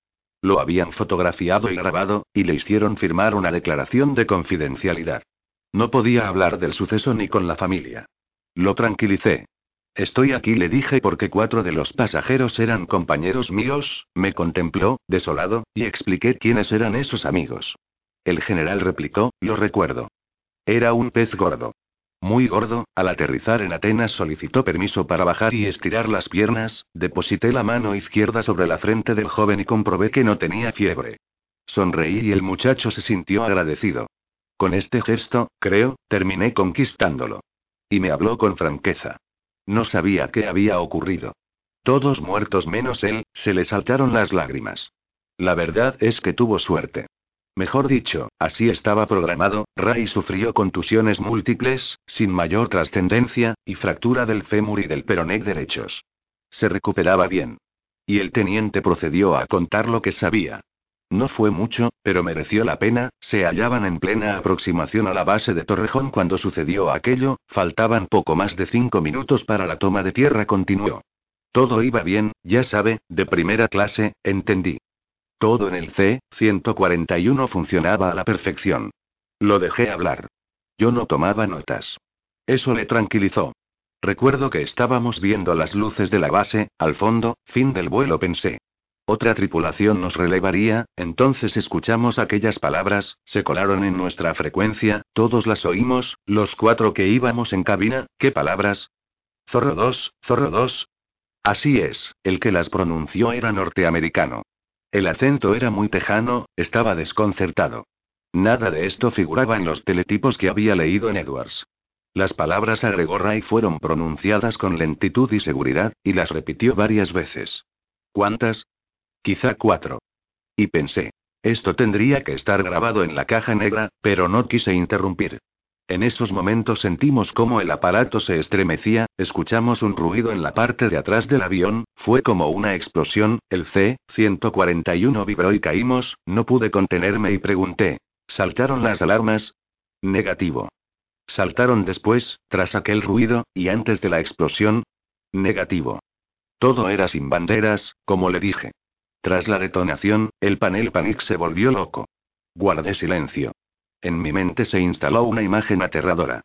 Lo habían fotografiado y grabado, y le hicieron firmar una declaración de confidencialidad. No podía hablar del suceso ni con la familia. Lo tranquilicé. Estoy aquí, le dije porque cuatro de los pasajeros eran compañeros míos, me contempló, desolado, y expliqué quiénes eran esos amigos. El general replicó, lo recuerdo. Era un pez gordo. Muy gordo, al aterrizar en Atenas solicitó permiso para bajar y estirar las piernas, deposité la mano izquierda sobre la frente del joven y comprobé que no tenía fiebre. Sonreí y el muchacho se sintió agradecido. Con este gesto, creo, terminé conquistándolo. Y me habló con franqueza. No sabía qué había ocurrido. Todos muertos menos él, se le saltaron las lágrimas. La verdad es que tuvo suerte. Mejor dicho, así estaba programado, Ray sufrió contusiones múltiples, sin mayor trascendencia, y fractura del fémur y del peroné derechos. Se recuperaba bien. Y el teniente procedió a contar lo que sabía. No fue mucho, pero mereció la pena, se hallaban en plena aproximación a la base de Torrejón cuando sucedió aquello, faltaban poco más de cinco minutos para la toma de tierra, continuó. Todo iba bien, ya sabe, de primera clase, entendí. Todo en el C-141 funcionaba a la perfección. Lo dejé hablar. Yo no tomaba notas. Eso le tranquilizó. Recuerdo que estábamos viendo las luces de la base, al fondo, fin del vuelo pensé. Otra tripulación nos relevaría, entonces escuchamos aquellas palabras, se colaron en nuestra frecuencia, todos las oímos, los cuatro que íbamos en cabina, ¿qué palabras? Zorro 2, Zorro 2. Así es, el que las pronunció era norteamericano. El acento era muy tejano, estaba desconcertado. Nada de esto figuraba en los teletipos que había leído en Edwards. Las palabras agregó Ray fueron pronunciadas con lentitud y seguridad, y las repitió varias veces. ¿Cuántas? Quizá cuatro. Y pensé. Esto tendría que estar grabado en la caja negra, pero no quise interrumpir. En esos momentos sentimos cómo el aparato se estremecía, escuchamos un ruido en la parte de atrás del avión, fue como una explosión, el C-141 vibró y caímos, no pude contenerme y pregunté. ¿Saltaron las alarmas? Negativo. ¿Saltaron después, tras aquel ruido, y antes de la explosión? Negativo. Todo era sin banderas, como le dije. Tras la detonación, el panel Panic se volvió loco. Guardé silencio. En mi mente se instaló una imagen aterradora.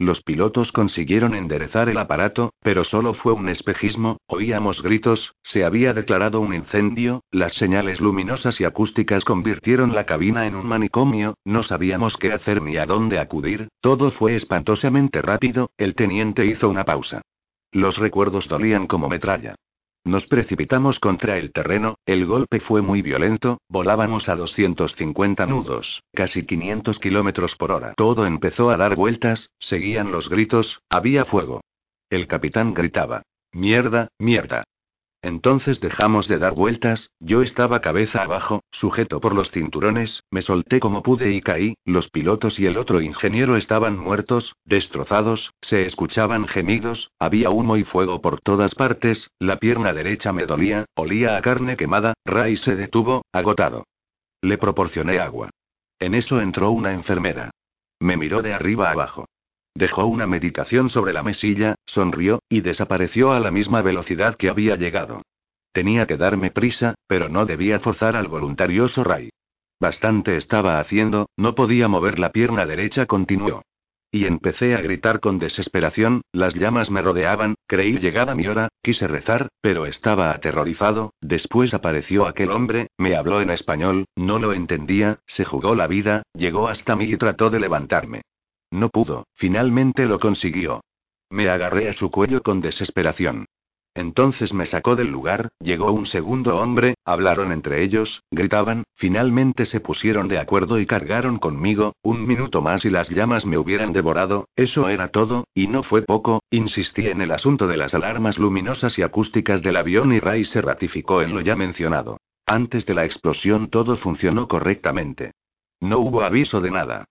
Los pilotos consiguieron enderezar el aparato, pero solo fue un espejismo, oíamos gritos, se había declarado un incendio, las señales luminosas y acústicas convirtieron la cabina en un manicomio, no sabíamos qué hacer ni a dónde acudir, todo fue espantosamente rápido, el teniente hizo una pausa. Los recuerdos dolían como metralla. Nos precipitamos contra el terreno, el golpe fue muy violento, volábamos a 250 nudos, casi 500 kilómetros por hora. Todo empezó a dar vueltas, seguían los gritos, había fuego. El capitán gritaba: Mierda, mierda. Entonces dejamos de dar vueltas, yo estaba cabeza abajo, sujeto por los cinturones, me solté como pude y caí, los pilotos y el otro ingeniero estaban muertos, destrozados, se escuchaban gemidos, había humo y fuego por todas partes, la pierna derecha me dolía, olía a carne quemada, Ray se detuvo, agotado. Le proporcioné agua. En eso entró una enfermera. Me miró de arriba abajo. Dejó una meditación sobre la mesilla, sonrió, y desapareció a la misma velocidad que había llegado. Tenía que darme prisa, pero no debía forzar al voluntarioso Ray. Bastante estaba haciendo, no podía mover la pierna derecha, continuó. Y empecé a gritar con desesperación, las llamas me rodeaban, creí llegada mi hora, quise rezar, pero estaba aterrorizado, después apareció aquel hombre, me habló en español, no lo entendía, se jugó la vida, llegó hasta mí y trató de levantarme. No pudo, finalmente lo consiguió. Me agarré a su cuello con desesperación. Entonces me sacó del lugar, llegó un segundo hombre, hablaron entre ellos, gritaban, finalmente se pusieron de acuerdo y cargaron conmigo, un minuto más y las llamas me hubieran devorado, eso era todo, y no fue poco, insistí en el asunto de las alarmas luminosas y acústicas del avión y Ray se ratificó en lo ya mencionado. Antes de la explosión todo funcionó correctamente. No hubo aviso de nada.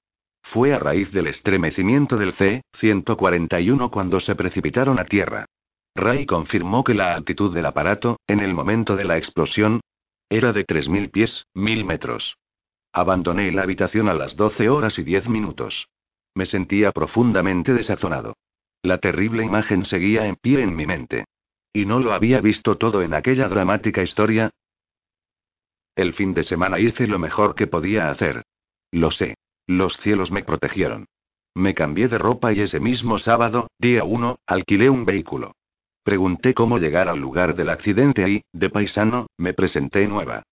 Fue a raíz del estremecimiento del C-141 cuando se precipitaron a tierra. Ray confirmó que la altitud del aparato, en el momento de la explosión, era de 3.000 pies, 1.000 metros. Abandoné la habitación a las 12 horas y 10 minutos. Me sentía profundamente desazonado. La terrible imagen seguía en pie en mi mente. ¿Y no lo había visto todo en aquella dramática historia? El fin de semana hice lo mejor que podía hacer. Lo sé. Los cielos me protegieron. Me cambié de ropa y ese mismo sábado, día 1, alquilé un vehículo. Pregunté cómo llegar al lugar del accidente y, de paisano, me presenté Nueva.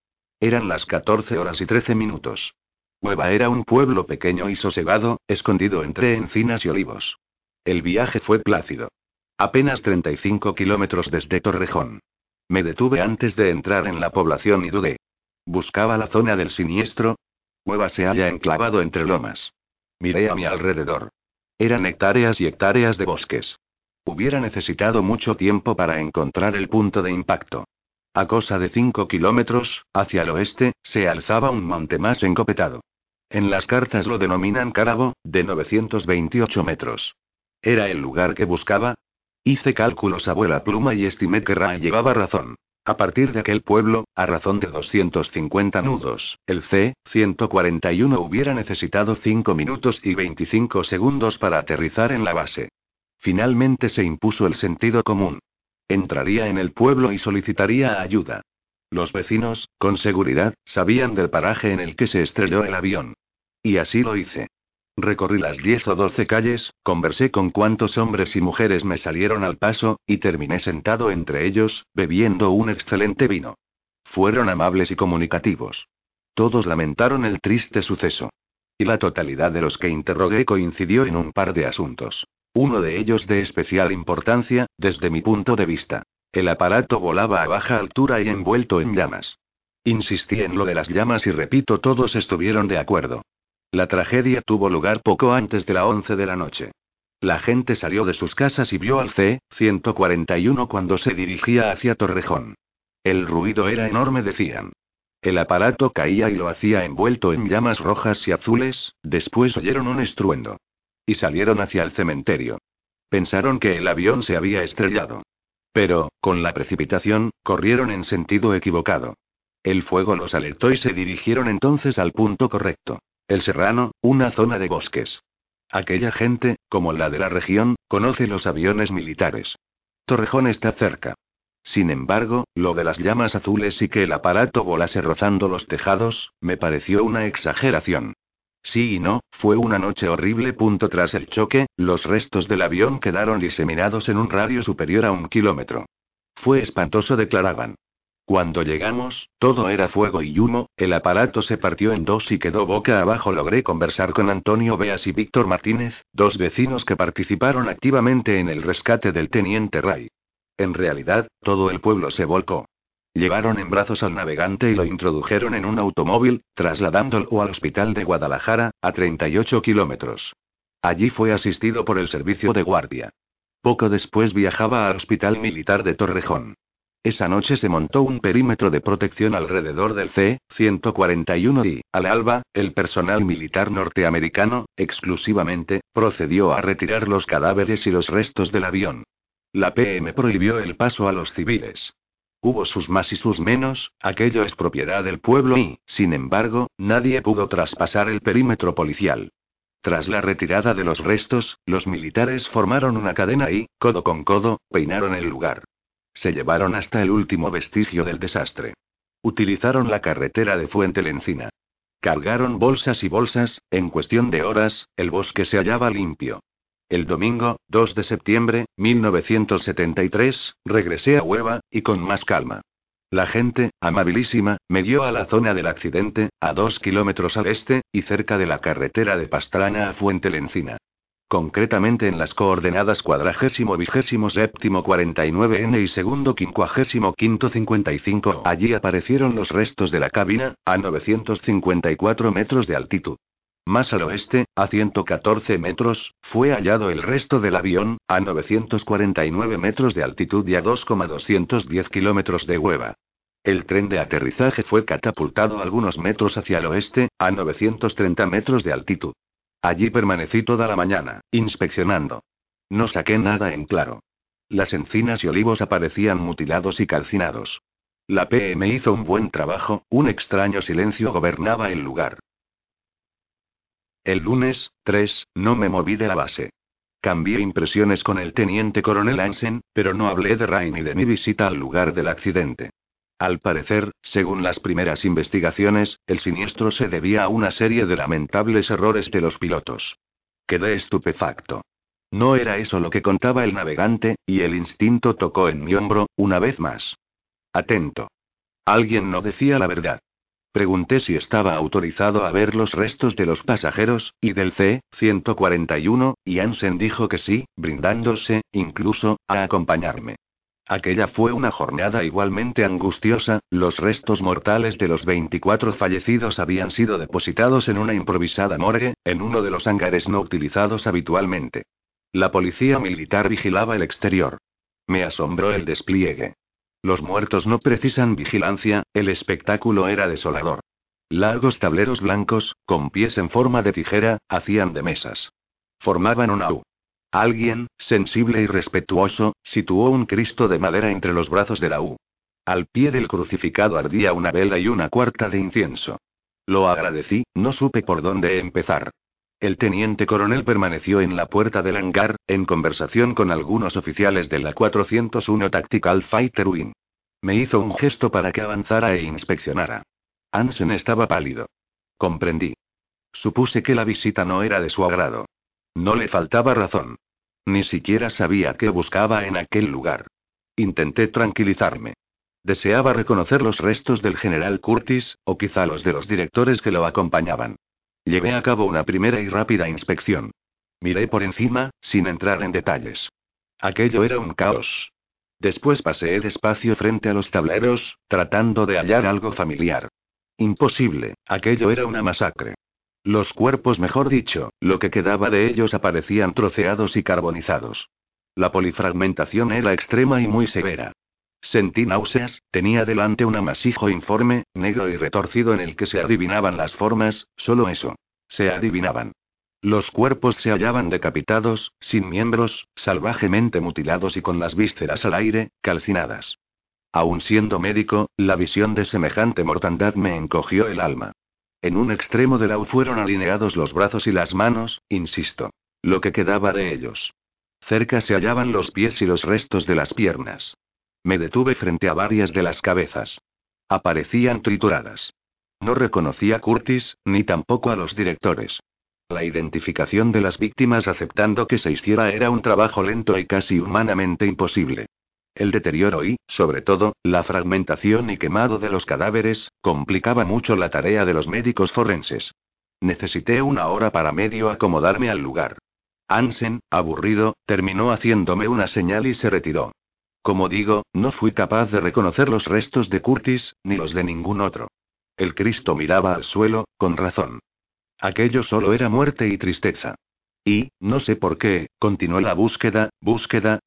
Eran las 14 horas y 13 minutos. Nueva era un pueblo pequeño y sosegado, escondido entre encinas y olivos. El viaje fue plácido. Apenas 35 kilómetros desde Torrejón. Me detuve antes de entrar en la población y dudé. Buscaba la zona del siniestro. Nueva se halla enclavado entre lomas. Miré a mi alrededor. Eran hectáreas y hectáreas de bosques. Hubiera necesitado mucho tiempo para encontrar el punto de impacto. A cosa de 5 kilómetros, hacia el oeste, se alzaba un monte más encopetado. En las cartas lo denominan Cárabo, de 928 metros. ¿Era el lugar que buscaba? Hice cálculos a vuela pluma y estimé que Ra llevaba razón. A partir de aquel pueblo, a razón de 250 nudos, el C-141 hubiera necesitado 5 minutos y 25 segundos para aterrizar en la base. Finalmente se impuso el sentido común. Entraría en el pueblo y solicitaría ayuda. Los vecinos, con seguridad, sabían del paraje en el que se estrelló el avión. Y así lo hice. Recorrí las 10 o 12 calles, conversé con cuantos hombres y mujeres me salieron al paso, y terminé sentado entre ellos, bebiendo un excelente vino. Fueron amables y comunicativos. Todos lamentaron el triste suceso. Y la totalidad de los que interrogué coincidió en un par de asuntos. Uno de ellos de especial importancia, desde mi punto de vista. El aparato volaba a baja altura y envuelto en llamas. Insistí en lo de las llamas y repito, todos estuvieron de acuerdo. La tragedia tuvo lugar poco antes de la 11 de la noche. La gente salió de sus casas y vio al C-141 cuando se dirigía hacia Torrejón. El ruido era enorme, decían. El aparato caía y lo hacía envuelto en llamas rojas y azules, después oyeron un estruendo. Y salieron hacia el cementerio. Pensaron que el avión se había estrellado. Pero, con la precipitación, corrieron en sentido equivocado. El fuego los alertó y se dirigieron entonces al punto correcto. El Serrano, una zona de bosques. Aquella gente, como la de la región, conoce los aviones militares. Torrejón está cerca. Sin embargo, lo de las llamas azules y que el aparato volase rozando los tejados, me pareció una exageración. Sí y no, fue una noche horrible. Punto tras el choque, los restos del avión quedaron diseminados en un radio superior a un kilómetro. Fue espantoso, declaraban. Cuando llegamos, todo era fuego y humo, el aparato se partió en dos y quedó boca abajo. Logré conversar con Antonio Beas y Víctor Martínez, dos vecinos que participaron activamente en el rescate del teniente Ray. En realidad, todo el pueblo se volcó. Llevaron en brazos al navegante y lo introdujeron en un automóvil, trasladándolo al hospital de Guadalajara, a 38 kilómetros. Allí fue asistido por el servicio de guardia. Poco después viajaba al hospital militar de Torrejón. Esa noche se montó un perímetro de protección alrededor del C-141 y, al alba, el personal militar norteamericano, exclusivamente, procedió a retirar los cadáveres y los restos del avión. La PM prohibió el paso a los civiles. Hubo sus más y sus menos, aquello es propiedad del pueblo y, sin embargo, nadie pudo traspasar el perímetro policial. Tras la retirada de los restos, los militares formaron una cadena y, codo con codo, peinaron el lugar. Se llevaron hasta el último vestigio del desastre. Utilizaron la carretera de Fuente Lencina. Cargaron bolsas y bolsas, en cuestión de horas, el bosque se hallaba limpio. El domingo, 2 de septiembre, 1973, regresé a Hueva, y con más calma. La gente, amabilísima, me guió a la zona del accidente, a dos kilómetros al este, y cerca de la carretera de Pastrana a Fuente Lencina. Concretamente en las coordenadas cuadragésimo vigésimo séptimo 49N y segundo quincuagésimo quinto 55. Allí aparecieron los restos de la cabina, a 954 metros de altitud. Más al oeste, a 114 metros, fue hallado el resto del avión, a 949 metros de altitud y a 2,210 kilómetros de hueva. El tren de aterrizaje fue catapultado algunos metros hacia el oeste, a 930 metros de altitud. Allí permanecí toda la mañana, inspeccionando. No saqué nada en claro. Las encinas y olivos aparecían mutilados y calcinados. La PM hizo un buen trabajo, un extraño silencio gobernaba el lugar. El lunes, 3, no me moví de la base. Cambié impresiones con el teniente coronel Hansen, pero no hablé de Rain ni de mi visita al lugar del accidente. Al parecer, según las primeras investigaciones, el siniestro se debía a una serie de lamentables errores de los pilotos. Quedé estupefacto. No era eso lo que contaba el navegante, y el instinto tocó en mi hombro, una vez más. Atento. Alguien no decía la verdad. Pregunté si estaba autorizado a ver los restos de los pasajeros, y del C-141, y Ansen dijo que sí, brindándose, incluso, a acompañarme. Aquella fue una jornada igualmente angustiosa, los restos mortales de los 24 fallecidos habían sido depositados en una improvisada morgue, en uno de los hangares no utilizados habitualmente. La policía militar vigilaba el exterior. Me asombró el despliegue. Los muertos no precisan vigilancia, el espectáculo era desolador. Largos tableros blancos, con pies en forma de tijera, hacían de mesas. Formaban una U. Alguien, sensible y respetuoso, situó un Cristo de madera entre los brazos de la U. Al pie del crucificado ardía una vela y una cuarta de incienso. Lo agradecí, no supe por dónde empezar. El teniente coronel permaneció en la puerta del hangar, en conversación con algunos oficiales de la 401 Tactical Fighter Wing. Me hizo un gesto para que avanzara e inspeccionara. Ansen estaba pálido. Comprendí. Supuse que la visita no era de su agrado. No le faltaba razón. Ni siquiera sabía qué buscaba en aquel lugar. Intenté tranquilizarme. Deseaba reconocer los restos del general Curtis, o quizá los de los directores que lo acompañaban. Llevé a cabo una primera y rápida inspección. Miré por encima, sin entrar en detalles. Aquello era un caos. Después paseé despacio frente a los tableros, tratando de hallar algo familiar. Imposible, aquello era una masacre. Los cuerpos, mejor dicho, lo que quedaba de ellos aparecían troceados y carbonizados. La polifragmentación era extrema y muy severa. Sentí náuseas, tenía delante un amasijo informe, negro y retorcido en el que se adivinaban las formas, solo eso. Se adivinaban. Los cuerpos se hallaban decapitados, sin miembros, salvajemente mutilados y con las vísceras al aire, calcinadas. Aun siendo médico, la visión de semejante mortandad me encogió el alma. En un extremo de la U fueron alineados los brazos y las manos, insisto. Lo que quedaba de ellos. Cerca se hallaban los pies y los restos de las piernas. Me detuve frente a varias de las cabezas. Aparecían trituradas. No reconocía a Curtis, ni tampoco a los directores. La identificación de las víctimas aceptando que se hiciera era un trabajo lento y casi humanamente imposible. El deterioro y, sobre todo, la fragmentación y quemado de los cadáveres, complicaba mucho la tarea de los médicos forenses. Necesité una hora para medio acomodarme al lugar. Ansen, aburrido, terminó haciéndome una señal y se retiró. Como digo, no fui capaz de reconocer los restos de Curtis, ni los de ningún otro. El Cristo miraba al suelo, con razón. Aquello solo era muerte y tristeza. Y, no sé por qué, continuó la búsqueda, búsqueda.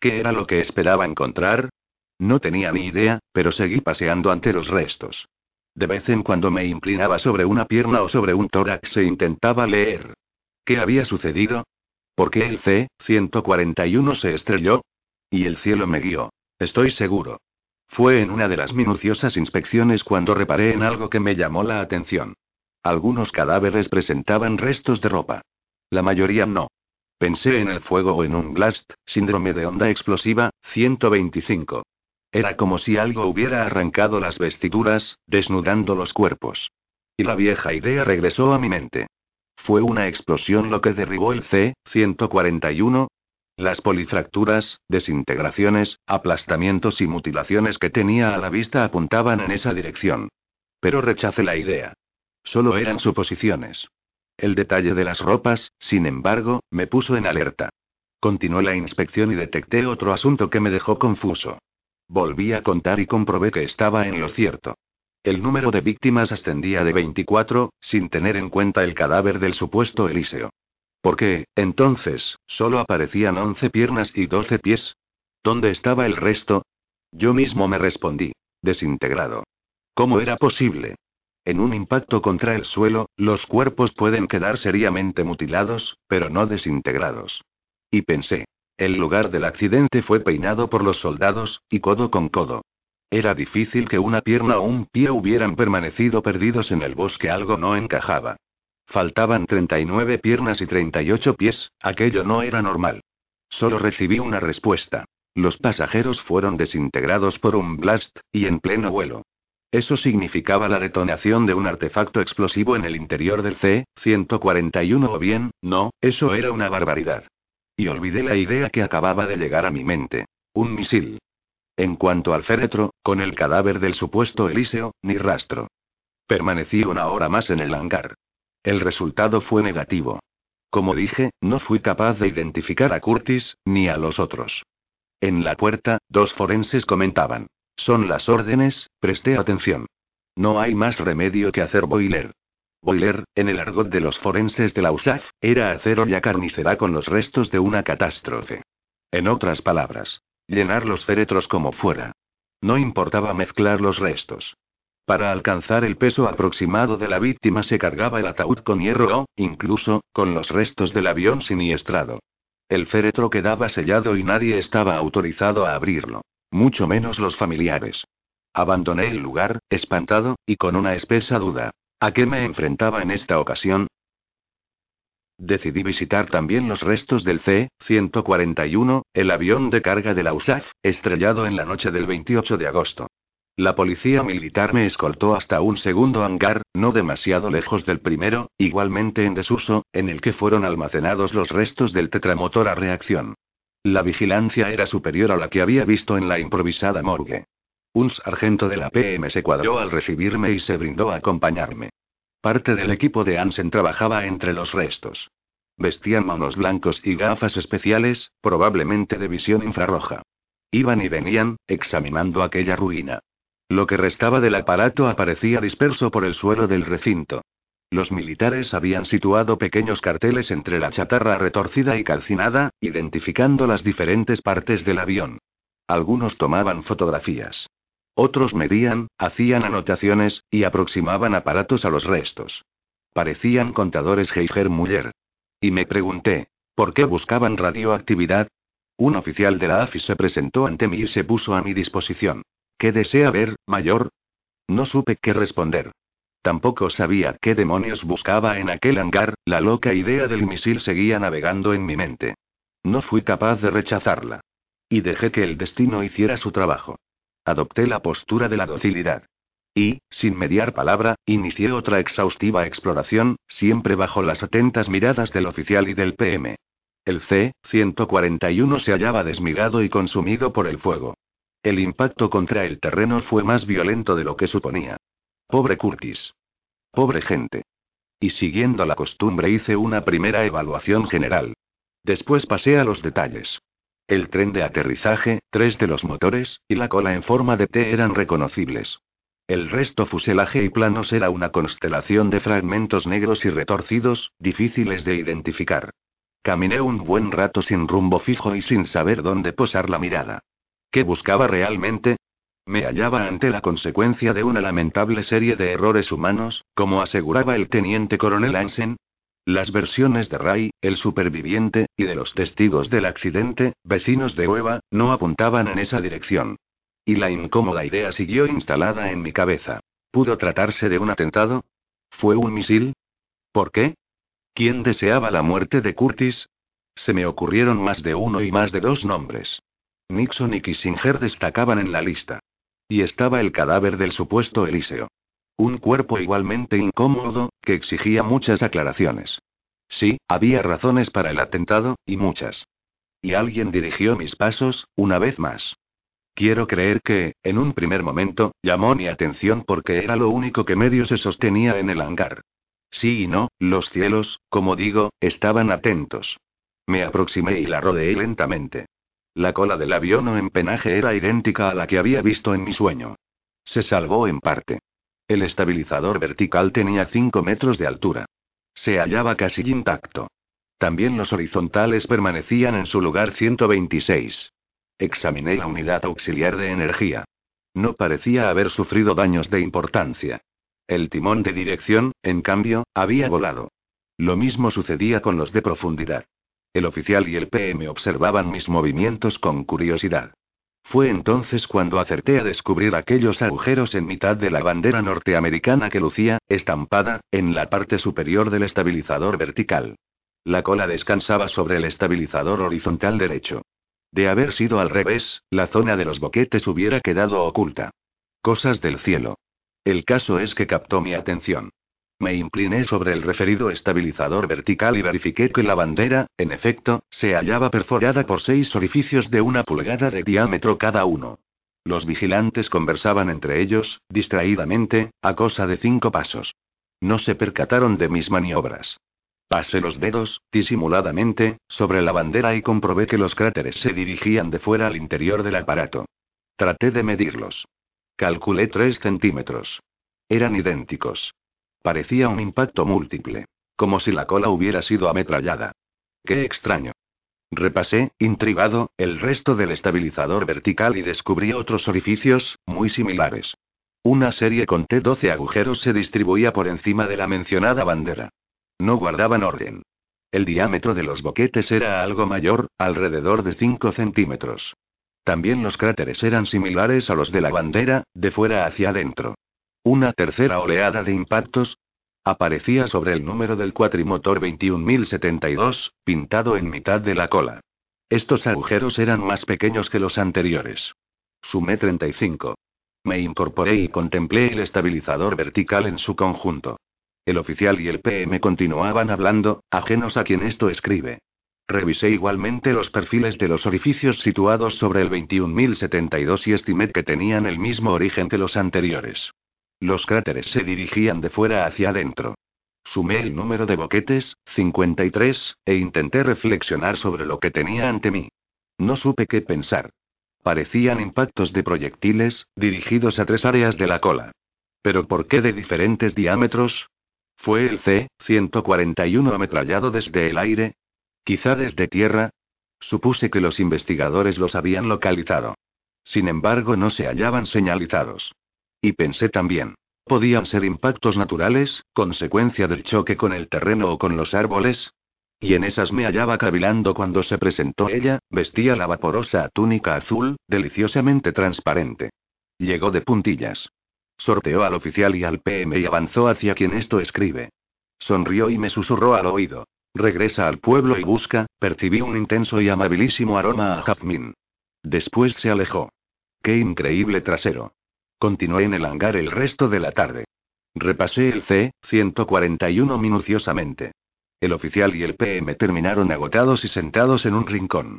¿Qué era lo que esperaba encontrar? No tenía ni idea, pero seguí paseando ante los restos. De vez en cuando me inclinaba sobre una pierna o sobre un tórax e intentaba leer. ¿Qué había sucedido? ¿Por qué el C-141 se estrelló? Y el cielo me guió. Estoy seguro. Fue en una de las minuciosas inspecciones cuando reparé en algo que me llamó la atención. Algunos cadáveres presentaban restos de ropa. La mayoría no. Pensé en el fuego o en un blast, síndrome de onda explosiva, 125. Era como si algo hubiera arrancado las vestiduras, desnudando los cuerpos. Y la vieja idea regresó a mi mente. Fue una explosión lo que derribó el C-141, las polifracturas, desintegraciones, aplastamientos y mutilaciones que tenía a la vista apuntaban en esa dirección. Pero rechacé la idea. Solo eran suposiciones. El detalle de las ropas, sin embargo, me puso en alerta. Continué la inspección y detecté otro asunto que me dejó confuso. Volví a contar y comprobé que estaba en lo cierto. El número de víctimas ascendía de 24, sin tener en cuenta el cadáver del supuesto Eliseo. ¿Por qué, entonces, solo aparecían 11 piernas y 12 pies? ¿Dónde estaba el resto? Yo mismo me respondí. Desintegrado. ¿Cómo era posible? En un impacto contra el suelo, los cuerpos pueden quedar seriamente mutilados, pero no desintegrados. Y pensé. El lugar del accidente fue peinado por los soldados, y codo con codo. Era difícil que una pierna o un pie hubieran permanecido perdidos en el bosque, algo no encajaba. Faltaban 39 piernas y 38 pies, aquello no era normal. Solo recibí una respuesta. Los pasajeros fueron desintegrados por un blast, y en pleno vuelo. Eso significaba la detonación de un artefacto explosivo en el interior del C-141 o bien, no, eso era una barbaridad. Y olvidé la idea que acababa de llegar a mi mente. Un misil. En cuanto al féretro, con el cadáver del supuesto Eliseo, ni rastro. Permanecí una hora más en el hangar. El resultado fue negativo. Como dije, no fui capaz de identificar a Curtis, ni a los otros. En la puerta, dos forenses comentaban. Son las órdenes, presté atención. No hay más remedio que hacer boiler. Boiler, en el argot de los forenses de la USAF, era hacer olla carnicera con los restos de una catástrofe. En otras palabras, Llenar los féretros como fuera. No importaba mezclar los restos. Para alcanzar el peso aproximado de la víctima se cargaba el ataúd con hierro o, incluso, con los restos del avión siniestrado. El féretro quedaba sellado y nadie estaba autorizado a abrirlo. Mucho menos los familiares. Abandoné el lugar, espantado, y con una espesa duda. ¿A qué me enfrentaba en esta ocasión? Decidí visitar también los restos del C-141, el avión de carga de la USAF, estrellado en la noche del 28 de agosto. La policía militar me escoltó hasta un segundo hangar, no demasiado lejos del primero, igualmente en desuso, en el que fueron almacenados los restos del tetramotor a reacción. La vigilancia era superior a la que había visto en la improvisada morgue. Un sargento de la PM se cuadró al recibirme y se brindó a acompañarme. Parte del equipo de Ansen trabajaba entre los restos. Vestían manos blancos y gafas especiales, probablemente de visión infrarroja. Iban y venían, examinando aquella ruina. Lo que restaba del aparato aparecía disperso por el suelo del recinto. Los militares habían situado pequeños carteles entre la chatarra retorcida y calcinada, identificando las diferentes partes del avión. Algunos tomaban fotografías. Otros medían, hacían anotaciones, y aproximaban aparatos a los restos. Parecían contadores Geiger Muller. Y me pregunté, ¿por qué buscaban radioactividad? Un oficial de la AFI se presentó ante mí y se puso a mi disposición. ¿Qué desea ver, mayor? No supe qué responder. Tampoco sabía qué demonios buscaba en aquel hangar, la loca idea del misil seguía navegando en mi mente. No fui capaz de rechazarla. Y dejé que el destino hiciera su trabajo. Adopté la postura de la docilidad. Y, sin mediar palabra, inicié otra exhaustiva exploración, siempre bajo las atentas miradas del oficial y del PM. El C-141 se hallaba desmigado y consumido por el fuego. El impacto contra el terreno fue más violento de lo que suponía. Pobre Curtis. Pobre gente. Y siguiendo la costumbre hice una primera evaluación general. Después pasé a los detalles. El tren de aterrizaje, tres de los motores, y la cola en forma de T eran reconocibles. El resto fuselaje y planos era una constelación de fragmentos negros y retorcidos, difíciles de identificar. Caminé un buen rato sin rumbo fijo y sin saber dónde posar la mirada. ¿Qué buscaba realmente? Me hallaba ante la consecuencia de una lamentable serie de errores humanos, como aseguraba el teniente coronel Hansen, las versiones de Ray, el superviviente, y de los testigos del accidente, vecinos de Hueva, no apuntaban en esa dirección. Y la incómoda idea siguió instalada en mi cabeza. ¿Pudo tratarse de un atentado? ¿Fue un misil? ¿Por qué? ¿Quién deseaba la muerte de Curtis? Se me ocurrieron más de uno y más de dos nombres. Nixon y Kissinger destacaban en la lista. Y estaba el cadáver del supuesto Eliseo. Un cuerpo igualmente incómodo, que exigía muchas aclaraciones. Sí, había razones para el atentado, y muchas. Y alguien dirigió mis pasos, una vez más. Quiero creer que, en un primer momento, llamó mi atención porque era lo único que medio se sostenía en el hangar. Sí y no, los cielos, como digo, estaban atentos. Me aproximé y la rodeé lentamente. La cola del avión o empenaje era idéntica a la que había visto en mi sueño. Se salvó en parte. El estabilizador vertical tenía 5 metros de altura. Se hallaba casi intacto. También los horizontales permanecían en su lugar 126. Examiné la unidad auxiliar de energía. No parecía haber sufrido daños de importancia. El timón de dirección, en cambio, había volado. Lo mismo sucedía con los de profundidad. El oficial y el PM observaban mis movimientos con curiosidad. Fue entonces cuando acerté a descubrir aquellos agujeros en mitad de la bandera norteamericana que lucía, estampada, en la parte superior del estabilizador vertical. La cola descansaba sobre el estabilizador horizontal derecho. De haber sido al revés, la zona de los boquetes hubiera quedado oculta. Cosas del cielo. El caso es que captó mi atención. Me incliné sobre el referido estabilizador vertical y verifiqué que la bandera, en efecto, se hallaba perforada por seis orificios de una pulgada de diámetro cada uno. Los vigilantes conversaban entre ellos, distraídamente, a cosa de cinco pasos. No se percataron de mis maniobras. Pasé los dedos, disimuladamente, sobre la bandera y comprobé que los cráteres se dirigían de fuera al interior del aparato. Traté de medirlos. Calculé tres centímetros. Eran idénticos. Parecía un impacto múltiple. Como si la cola hubiera sido ametrallada. Qué extraño. Repasé, intrigado, el resto del estabilizador vertical y descubrí otros orificios, muy similares. Una serie con T12 agujeros se distribuía por encima de la mencionada bandera. No guardaban orden. El diámetro de los boquetes era algo mayor, alrededor de 5 centímetros. También los cráteres eran similares a los de la bandera, de fuera hacia adentro. Una tercera oleada de impactos aparecía sobre el número del cuatrimotor 21072, pintado en mitad de la cola. Estos agujeros eran más pequeños que los anteriores. Sumé 35. Me incorporé y contemplé el estabilizador vertical en su conjunto. El oficial y el PM continuaban hablando, ajenos a quien esto escribe. Revisé igualmente los perfiles de los orificios situados sobre el 21072 y estimé que tenían el mismo origen que los anteriores. Los cráteres se dirigían de fuera hacia adentro. Sumé el número de boquetes, 53, e intenté reflexionar sobre lo que tenía ante mí. No supe qué pensar. Parecían impactos de proyectiles, dirigidos a tres áreas de la cola. ¿Pero por qué de diferentes diámetros? ¿Fue el C-141 ametrallado desde el aire? ¿Quizá desde tierra? Supuse que los investigadores los habían localizado. Sin embargo, no se hallaban señalizados. Y pensé también. ¿Podían ser impactos naturales, consecuencia del choque con el terreno o con los árboles? Y en esas me hallaba cavilando cuando se presentó ella, vestía la vaporosa túnica azul, deliciosamente transparente. Llegó de puntillas. Sorteó al oficial y al PM y avanzó hacia quien esto escribe. Sonrió y me susurró al oído. Regresa al pueblo y busca, percibí un intenso y amabilísimo aroma a jazmín. Después se alejó. Qué increíble trasero. Continué en el hangar el resto de la tarde. Repasé el C-141 minuciosamente. El oficial y el PM terminaron agotados y sentados en un rincón.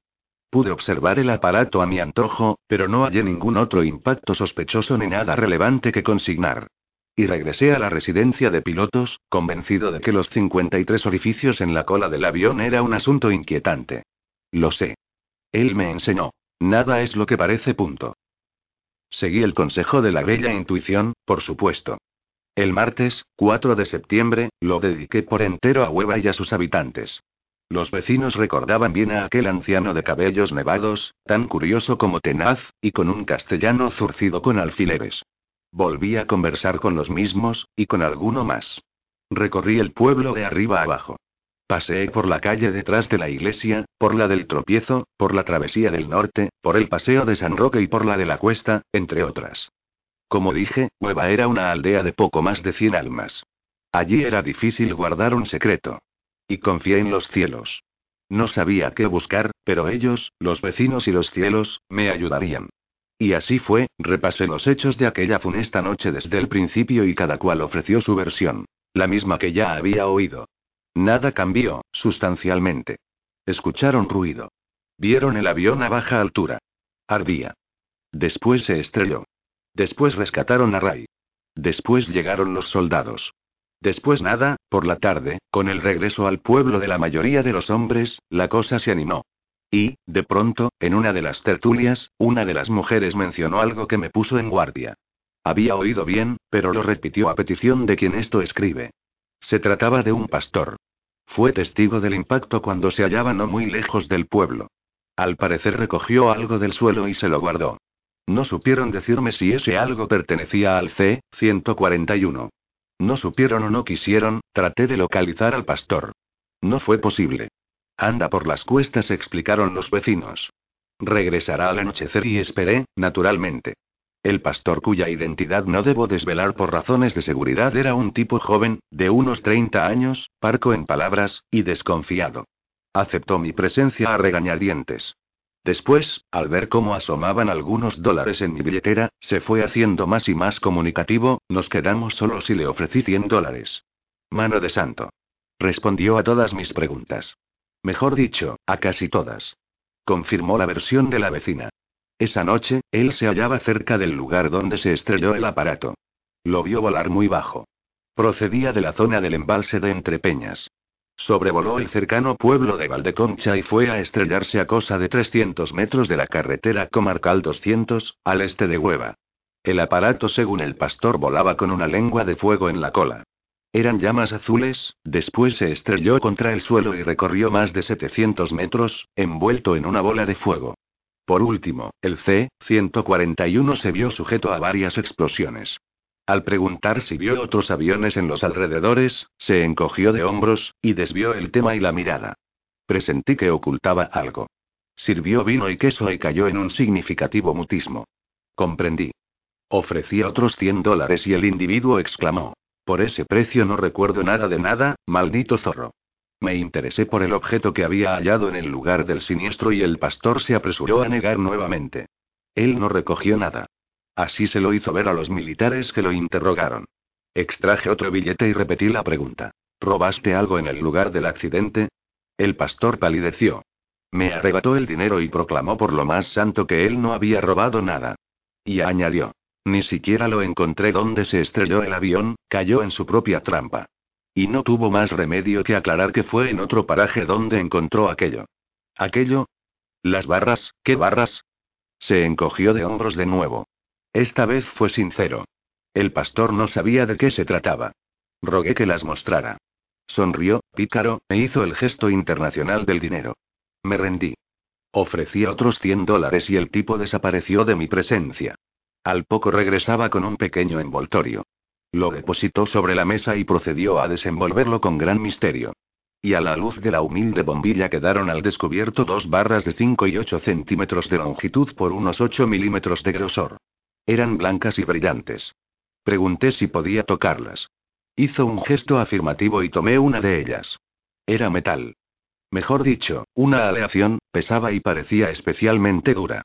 Pude observar el aparato a mi antojo, pero no hallé ningún otro impacto sospechoso ni nada relevante que consignar. Y regresé a la residencia de pilotos, convencido de que los 53 orificios en la cola del avión era un asunto inquietante. Lo sé. Él me enseñó. Nada es lo que parece punto. Seguí el consejo de la bella intuición, por supuesto. El martes, 4 de septiembre, lo dediqué por entero a Hueva y a sus habitantes. Los vecinos recordaban bien a aquel anciano de cabellos nevados, tan curioso como tenaz, y con un castellano zurcido con alfileres. Volví a conversar con los mismos, y con alguno más. Recorrí el pueblo de arriba abajo. Paseé por la calle detrás de la iglesia, por la del tropiezo, por la travesía del norte, por el paseo de San Roque y por la de la cuesta, entre otras. Como dije, Hueva era una aldea de poco más de cien almas. Allí era difícil guardar un secreto. Y confié en los cielos. No sabía qué buscar, pero ellos, los vecinos y los cielos, me ayudarían. Y así fue, repasé los hechos de aquella funesta noche desde el principio y cada cual ofreció su versión, la misma que ya había oído. Nada cambió, sustancialmente. Escucharon ruido. Vieron el avión a baja altura. Ardía. Después se estrelló. Después rescataron a Ray. Después llegaron los soldados. Después nada, por la tarde, con el regreso al pueblo de la mayoría de los hombres, la cosa se animó. Y, de pronto, en una de las tertulias, una de las mujeres mencionó algo que me puso en guardia. Había oído bien, pero lo repitió a petición de quien esto escribe. Se trataba de un pastor. Fue testigo del impacto cuando se hallaba no muy lejos del pueblo. Al parecer recogió algo del suelo y se lo guardó. No supieron decirme si ese algo pertenecía al C-141. No supieron o no quisieron, traté de localizar al pastor. No fue posible. Anda por las cuestas, explicaron los vecinos. Regresará al anochecer y esperé, naturalmente. El pastor cuya identidad no debo desvelar por razones de seguridad era un tipo joven, de unos 30 años, parco en palabras, y desconfiado. Aceptó mi presencia a regañadientes. Después, al ver cómo asomaban algunos dólares en mi billetera, se fue haciendo más y más comunicativo, nos quedamos solos y le ofrecí 100 dólares. Mano de santo. Respondió a todas mis preguntas. Mejor dicho, a casi todas. Confirmó la versión de la vecina. Esa noche, él se hallaba cerca del lugar donde se estrelló el aparato. Lo vio volar muy bajo. Procedía de la zona del embalse de Entrepeñas. Sobrevoló el cercano pueblo de Valdeconcha y fue a estrellarse a cosa de 300 metros de la carretera comarcal 200, al este de Hueva. El aparato, según el pastor, volaba con una lengua de fuego en la cola. Eran llamas azules, después se estrelló contra el suelo y recorrió más de 700 metros, envuelto en una bola de fuego. Por último, el C-141 se vio sujeto a varias explosiones. Al preguntar si vio otros aviones en los alrededores, se encogió de hombros, y desvió el tema y la mirada. Presentí que ocultaba algo. Sirvió vino y queso y cayó en un significativo mutismo. Comprendí. Ofrecí otros 100 dólares y el individuo exclamó. Por ese precio no recuerdo nada de nada, maldito zorro. Me interesé por el objeto que había hallado en el lugar del siniestro y el pastor se apresuró a negar nuevamente. Él no recogió nada. Así se lo hizo ver a los militares que lo interrogaron. Extraje otro billete y repetí la pregunta. ¿Robaste algo en el lugar del accidente? El pastor palideció. Me arrebató el dinero y proclamó por lo más santo que él no había robado nada. Y añadió. Ni siquiera lo encontré donde se estrelló el avión, cayó en su propia trampa. Y no tuvo más remedio que aclarar que fue en otro paraje donde encontró aquello. ¿Aquello? ¿Las barras? ¿Qué barras? Se encogió de hombros de nuevo. Esta vez fue sincero. El pastor no sabía de qué se trataba. Rogué que las mostrara. Sonrió, pícaro, e hizo el gesto internacional del dinero. Me rendí. Ofrecí otros 100 dólares y el tipo desapareció de mi presencia. Al poco regresaba con un pequeño envoltorio. Lo depositó sobre la mesa y procedió a desenvolverlo con gran misterio. Y a la luz de la humilde bombilla quedaron al descubierto dos barras de 5 y 8 centímetros de longitud por unos 8 milímetros de grosor. Eran blancas y brillantes. Pregunté si podía tocarlas. Hizo un gesto afirmativo y tomé una de ellas. Era metal. Mejor dicho, una aleación, pesaba y parecía especialmente dura.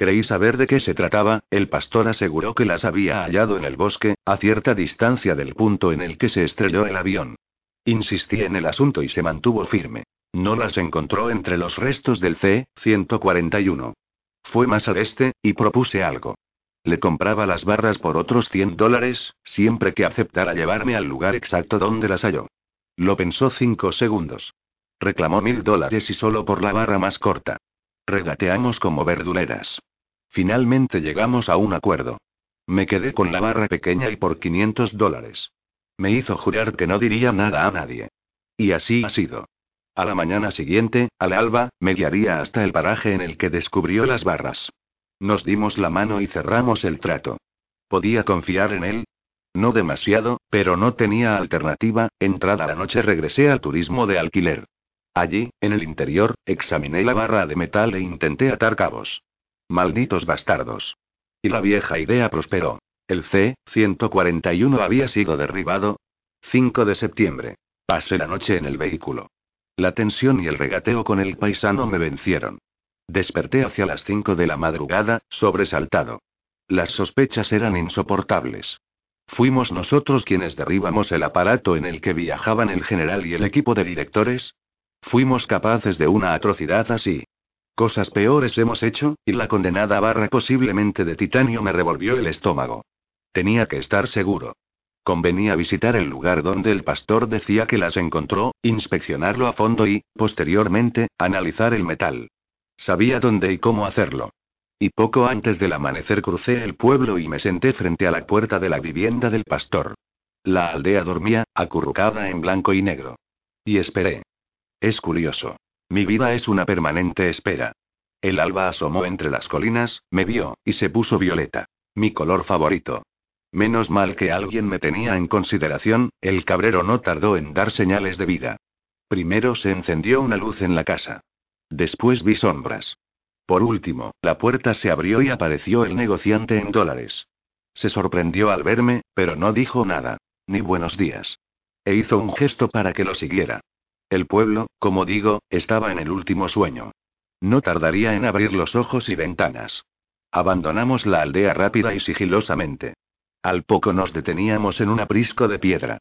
Creí saber de qué se trataba, el pastor aseguró que las había hallado en el bosque, a cierta distancia del punto en el que se estrelló el avión. Insistí en el asunto y se mantuvo firme. No las encontró entre los restos del C-141. Fue más al este, y propuse algo. Le compraba las barras por otros 100 dólares, siempre que aceptara llevarme al lugar exacto donde las halló. Lo pensó cinco segundos. Reclamó mil dólares y solo por la barra más corta. Regateamos como verduleras. Finalmente llegamos a un acuerdo. Me quedé con la barra pequeña y por 500 dólares. Me hizo jurar que no diría nada a nadie. Y así ha sido. A la mañana siguiente, al alba, me guiaría hasta el paraje en el que descubrió las barras. Nos dimos la mano y cerramos el trato. ¿Podía confiar en él? No demasiado, pero no tenía alternativa. Entrada la noche regresé al turismo de alquiler. Allí, en el interior, examiné la barra de metal e intenté atar cabos. Malditos bastardos. Y la vieja idea prosperó. El C-141 había sido derribado. 5 de septiembre. Pasé la noche en el vehículo. La tensión y el regateo con el paisano me vencieron. Desperté hacia las 5 de la madrugada, sobresaltado. Las sospechas eran insoportables. ¿Fuimos nosotros quienes derribamos el aparato en el que viajaban el general y el equipo de directores? ¿Fuimos capaces de una atrocidad así? Cosas peores hemos hecho, y la condenada barra posiblemente de titanio me revolvió el estómago. Tenía que estar seguro. Convenía visitar el lugar donde el pastor decía que las encontró, inspeccionarlo a fondo y, posteriormente, analizar el metal. Sabía dónde y cómo hacerlo. Y poco antes del amanecer crucé el pueblo y me senté frente a la puerta de la vivienda del pastor. La aldea dormía, acurrucada en blanco y negro. Y esperé. Es curioso. Mi vida es una permanente espera. El alba asomó entre las colinas, me vio, y se puso violeta. Mi color favorito. Menos mal que alguien me tenía en consideración, el cabrero no tardó en dar señales de vida. Primero se encendió una luz en la casa. Después vi sombras. Por último, la puerta se abrió y apareció el negociante en dólares. Se sorprendió al verme, pero no dijo nada. Ni buenos días. E hizo un gesto para que lo siguiera. El pueblo, como digo, estaba en el último sueño. No tardaría en abrir los ojos y ventanas. Abandonamos la aldea rápida y sigilosamente. Al poco nos deteníamos en un aprisco de piedra.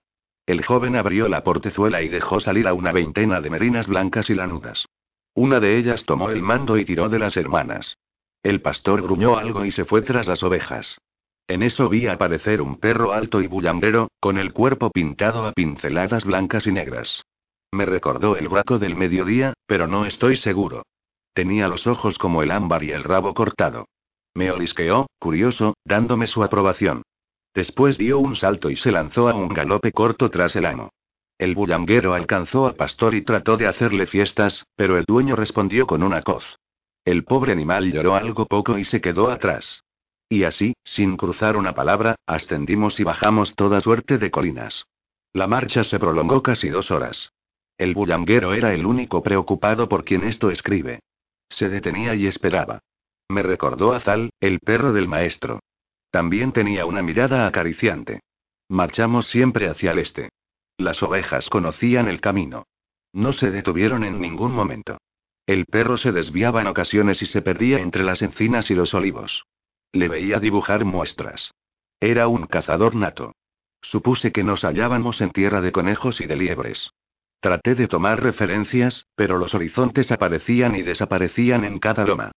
El joven abrió la portezuela y dejó salir a una veintena de merinas blancas y lanudas. Una de ellas tomó el mando y tiró de las hermanas. El pastor gruñó algo y se fue tras las ovejas. En eso vi aparecer un perro alto y bullandero, con el cuerpo pintado a pinceladas blancas y negras. Me recordó el braco del mediodía, pero no estoy seguro. Tenía los ojos como el ámbar y el rabo cortado. Me olisqueó, curioso, dándome su aprobación. Después dio un salto y se lanzó a un galope corto tras el amo. El bullanguero alcanzó al pastor y trató de hacerle fiestas, pero el dueño respondió con una coz. El pobre animal lloró algo poco y se quedó atrás. Y así, sin cruzar una palabra, ascendimos y bajamos toda suerte de colinas. La marcha se prolongó casi dos horas. El bullanguero era el único preocupado por quien esto escribe. Se detenía y esperaba. Me recordó a Zal, el perro del maestro. También tenía una mirada acariciante. Marchamos siempre hacia el este. Las ovejas conocían el camino. No se detuvieron en ningún momento. El perro se desviaba en ocasiones y se perdía entre las encinas y los olivos. Le veía dibujar muestras. Era un cazador nato. Supuse que nos hallábamos en tierra de conejos y de liebres. Traté de tomar referencias, pero los horizontes aparecían y desaparecían en cada loma.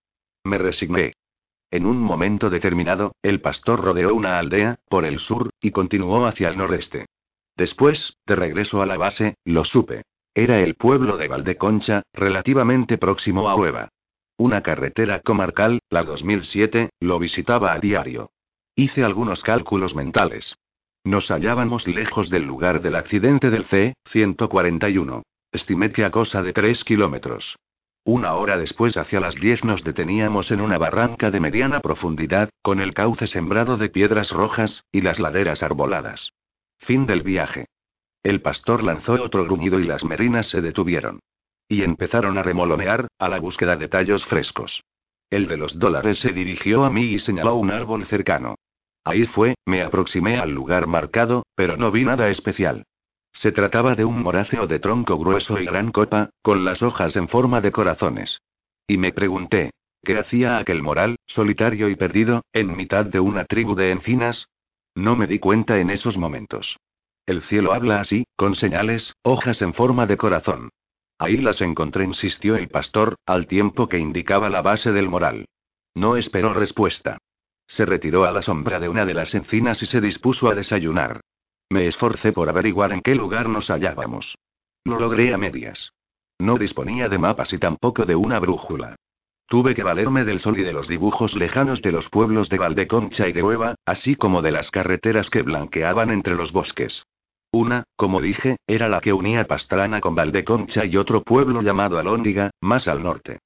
Me resigné. En un momento determinado, el pastor rodeó una aldea, por el sur, y continuó hacia el noreste. Después, de regreso a la base, lo supe. Era el pueblo de Valdeconcha, relativamente próximo a Hueva. Una carretera comarcal, la 2007, lo visitaba a diario. Hice algunos cálculos mentales. Nos hallábamos lejos del lugar del accidente del C-141. Estimé que a cosa de 3 kilómetros. Una hora después, hacia las 10, nos deteníamos en una barranca de mediana profundidad, con el cauce sembrado de piedras rojas, y las laderas arboladas. Fin del viaje. El pastor lanzó otro gruñido y las merinas se detuvieron. Y empezaron a remolonear, a la búsqueda de tallos frescos. El de los dólares se dirigió a mí y señaló un árbol cercano. Ahí fue, me aproximé al lugar marcado, pero no vi nada especial. Se trataba de un moráceo de tronco grueso y gran copa, con las hojas en forma de corazones. Y me pregunté, ¿qué hacía aquel moral, solitario y perdido, en mitad de una tribu de encinas? No me di cuenta en esos momentos. El cielo habla así, con señales, hojas en forma de corazón. Ahí las encontré, insistió el pastor, al tiempo que indicaba la base del moral. No esperó respuesta. Se retiró a la sombra de una de las encinas y se dispuso a desayunar. Me esforcé por averiguar en qué lugar nos hallábamos. Lo logré a medias. No disponía de mapas y tampoco de una brújula. Tuve que valerme del sol y de los dibujos lejanos de los pueblos de Valdeconcha y de Hueva, así como de las carreteras que blanqueaban entre los bosques. Una, como dije, era la que unía Pastrana con Valdeconcha y otro pueblo llamado Alóndiga, más al norte.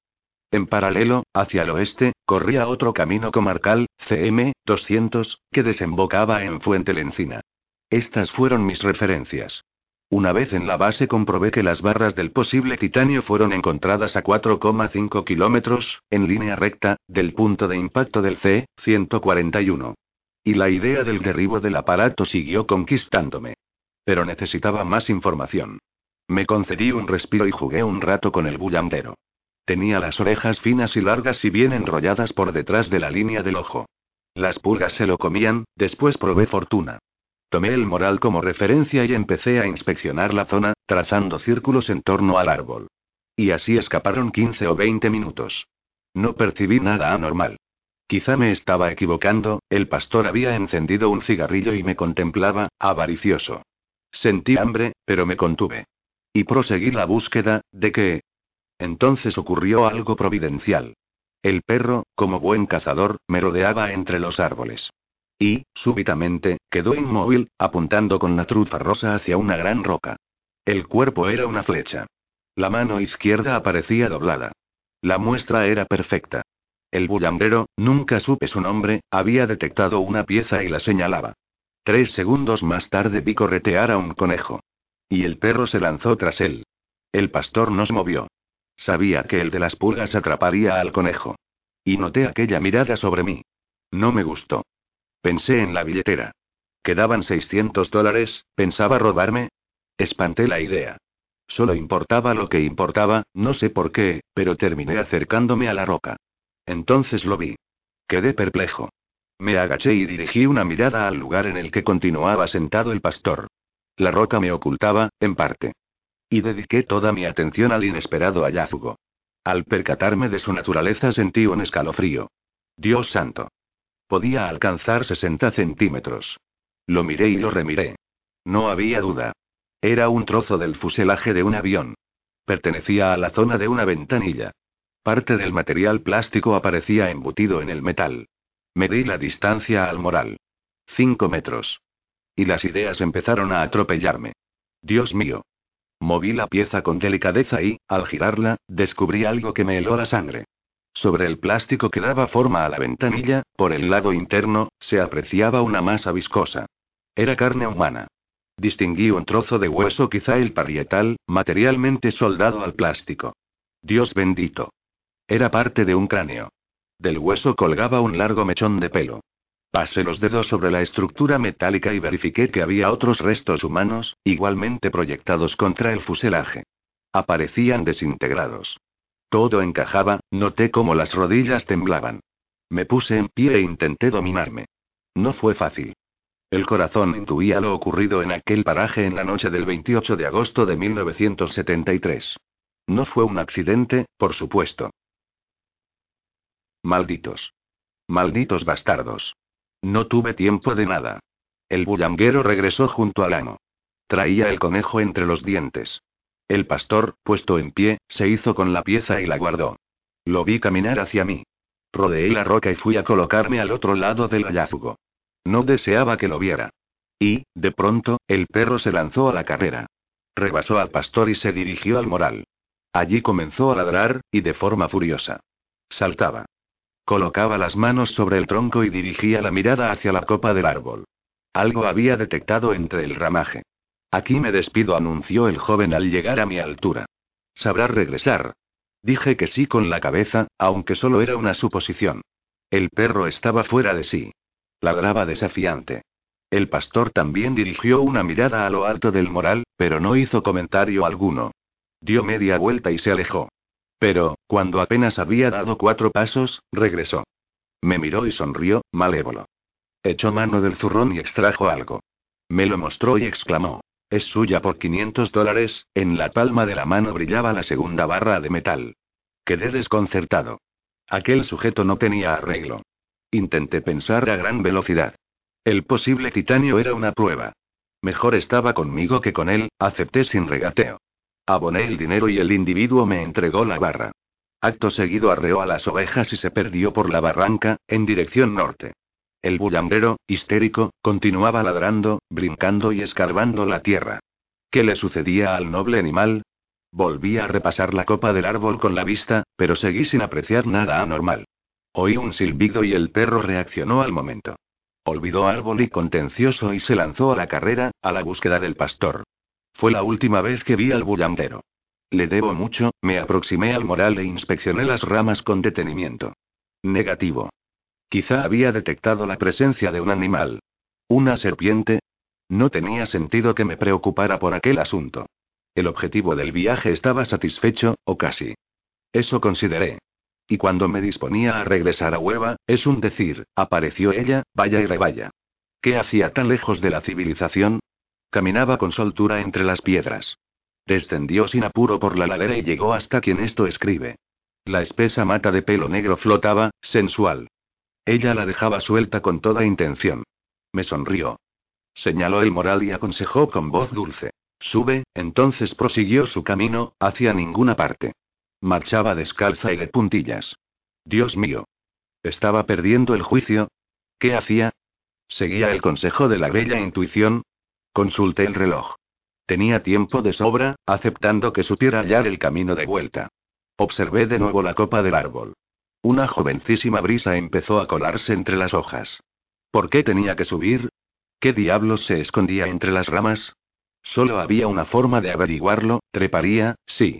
En paralelo, hacia el oeste, corría otro camino comarcal, CM 200, que desembocaba en Fuente Lencina. Estas fueron mis referencias. Una vez en la base comprobé que las barras del posible titanio fueron encontradas a 4,5 kilómetros, en línea recta, del punto de impacto del C-141. Y la idea del derribo del aparato siguió conquistándome. Pero necesitaba más información. Me concedí un respiro y jugué un rato con el bullandero. Tenía las orejas finas y largas y bien enrolladas por detrás de la línea del ojo. Las pulgas se lo comían, después probé fortuna. Tomé el moral como referencia y empecé a inspeccionar la zona, trazando círculos en torno al árbol. Y así escaparon 15 o 20 minutos. No percibí nada anormal. Quizá me estaba equivocando, el pastor había encendido un cigarrillo y me contemplaba, avaricioso. Sentí hambre, pero me contuve. Y proseguí la búsqueda, ¿de qué? Entonces ocurrió algo providencial. El perro, como buen cazador, me rodeaba entre los árboles. Y, súbitamente, quedó inmóvil, apuntando con la trufa rosa hacia una gran roca. El cuerpo era una flecha. La mano izquierda aparecía doblada. La muestra era perfecta. El bullambrero, nunca supe su nombre, había detectado una pieza y la señalaba. Tres segundos más tarde vi corretear a un conejo. Y el perro se lanzó tras él. El pastor nos movió. Sabía que el de las pulgas atraparía al conejo. Y noté aquella mirada sobre mí. No me gustó. Pensé en la billetera. Quedaban 600 dólares, pensaba robarme. Espanté la idea. Solo importaba lo que importaba, no sé por qué, pero terminé acercándome a la roca. Entonces lo vi. Quedé perplejo. Me agaché y dirigí una mirada al lugar en el que continuaba sentado el pastor. La roca me ocultaba, en parte. Y dediqué toda mi atención al inesperado hallazgo. Al percatarme de su naturaleza sentí un escalofrío. Dios santo. Podía alcanzar 60 centímetros. Lo miré y lo remiré. No había duda. Era un trozo del fuselaje de un avión. Pertenecía a la zona de una ventanilla. Parte del material plástico aparecía embutido en el metal. Medí la distancia al moral. Cinco metros. Y las ideas empezaron a atropellarme. Dios mío. Moví la pieza con delicadeza y, al girarla, descubrí algo que me heló la sangre. Sobre el plástico que daba forma a la ventanilla, por el lado interno, se apreciaba una masa viscosa. Era carne humana. Distinguí un trozo de hueso, quizá el parietal, materialmente soldado al plástico. Dios bendito. Era parte de un cráneo. Del hueso colgaba un largo mechón de pelo. Pasé los dedos sobre la estructura metálica y verifiqué que había otros restos humanos, igualmente proyectados contra el fuselaje. Aparecían desintegrados. Todo encajaba, noté cómo las rodillas temblaban. Me puse en pie e intenté dominarme. No fue fácil. El corazón intuía lo ocurrido en aquel paraje en la noche del 28 de agosto de 1973. No fue un accidente, por supuesto. Malditos. Malditos bastardos. No tuve tiempo de nada. El bullanguero regresó junto al amo. Traía el conejo entre los dientes. El pastor, puesto en pie, se hizo con la pieza y la guardó. Lo vi caminar hacia mí. Rodeé la roca y fui a colocarme al otro lado del hallazgo. No deseaba que lo viera. Y, de pronto, el perro se lanzó a la carrera. Rebasó al pastor y se dirigió al moral. Allí comenzó a ladrar, y de forma furiosa. Saltaba. Colocaba las manos sobre el tronco y dirigía la mirada hacia la copa del árbol. Algo había detectado entre el ramaje. Aquí me despido, anunció el joven al llegar a mi altura. Sabrá regresar. Dije que sí con la cabeza, aunque solo era una suposición. El perro estaba fuera de sí. Ladraba desafiante. El pastor también dirigió una mirada a lo alto del moral, pero no hizo comentario alguno. Dio media vuelta y se alejó. Pero, cuando apenas había dado cuatro pasos, regresó. Me miró y sonrió, malévolo. Echó mano del zurrón y extrajo algo. Me lo mostró y exclamó. Es suya por 500 dólares, en la palma de la mano brillaba la segunda barra de metal. Quedé desconcertado. Aquel sujeto no tenía arreglo. Intenté pensar a gran velocidad. El posible titanio era una prueba. Mejor estaba conmigo que con él, acepté sin regateo. Aboné el dinero y el individuo me entregó la barra. Acto seguido arreó a las ovejas y se perdió por la barranca, en dirección norte. El bullambrero, histérico, continuaba ladrando, brincando y escarbando la tierra. ¿Qué le sucedía al noble animal? Volví a repasar la copa del árbol con la vista, pero seguí sin apreciar nada anormal. Oí un silbido y el perro reaccionó al momento. Olvidó árbol y contencioso y se lanzó a la carrera, a la búsqueda del pastor. Fue la última vez que vi al bullandero. Le debo mucho, me aproximé al moral e inspeccioné las ramas con detenimiento. Negativo. Quizá había detectado la presencia de un animal. ¿Una serpiente? No tenía sentido que me preocupara por aquel asunto. El objetivo del viaje estaba satisfecho, o casi. Eso consideré. Y cuando me disponía a regresar a Hueva, es un decir, apareció ella, vaya y revaya. ¿Qué hacía tan lejos de la civilización? Caminaba con soltura entre las piedras. Descendió sin apuro por la ladera y llegó hasta quien esto escribe. La espesa mata de pelo negro flotaba, sensual. Ella la dejaba suelta con toda intención. Me sonrió. Señaló el moral y aconsejó con voz dulce. Sube, entonces prosiguió su camino, hacia ninguna parte. Marchaba descalza y de puntillas. Dios mío. ¿Estaba perdiendo el juicio? ¿Qué hacía? ¿Seguía el consejo de la bella intuición? Consulté el reloj. Tenía tiempo de sobra, aceptando que supiera hallar el camino de vuelta. Observé de nuevo la copa del árbol. Una jovencísima brisa empezó a colarse entre las hojas. ¿Por qué tenía que subir? ¿Qué diablos se escondía entre las ramas? Solo había una forma de averiguarlo, treparía, sí.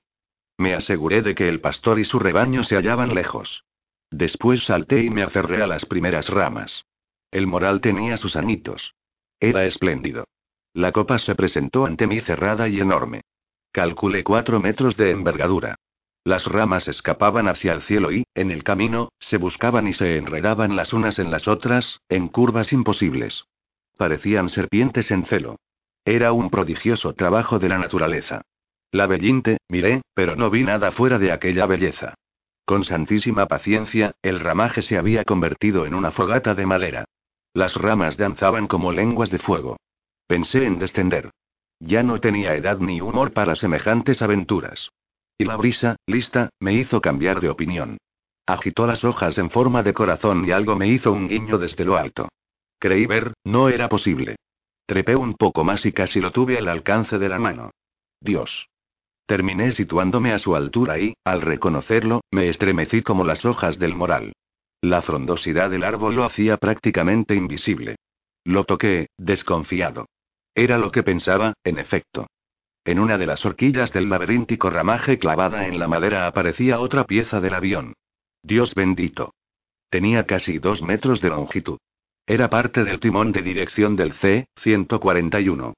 Me aseguré de que el pastor y su rebaño se hallaban lejos. Después salté y me aferré a las primeras ramas. El moral tenía sus anitos. Era espléndido. La copa se presentó ante mí cerrada y enorme. Calculé cuatro metros de envergadura. Las ramas escapaban hacia el cielo y, en el camino, se buscaban y se enredaban las unas en las otras, en curvas imposibles. Parecían serpientes en celo. Era un prodigioso trabajo de la naturaleza. La bellinte, miré, pero no vi nada fuera de aquella belleza. Con santísima paciencia, el ramaje se había convertido en una fogata de madera. Las ramas danzaban como lenguas de fuego. Pensé en descender. Ya no tenía edad ni humor para semejantes aventuras. Y la brisa, lista, me hizo cambiar de opinión. Agitó las hojas en forma de corazón y algo me hizo un guiño desde lo alto. Creí ver, no era posible. Trepé un poco más y casi lo tuve al alcance de la mano. Dios. Terminé situándome a su altura y, al reconocerlo, me estremecí como las hojas del moral. La frondosidad del árbol lo hacía prácticamente invisible. Lo toqué, desconfiado. Era lo que pensaba, en efecto. En una de las horquillas del laberíntico ramaje clavada en la madera aparecía otra pieza del avión. Dios bendito. Tenía casi dos metros de longitud. Era parte del timón de dirección del C-141.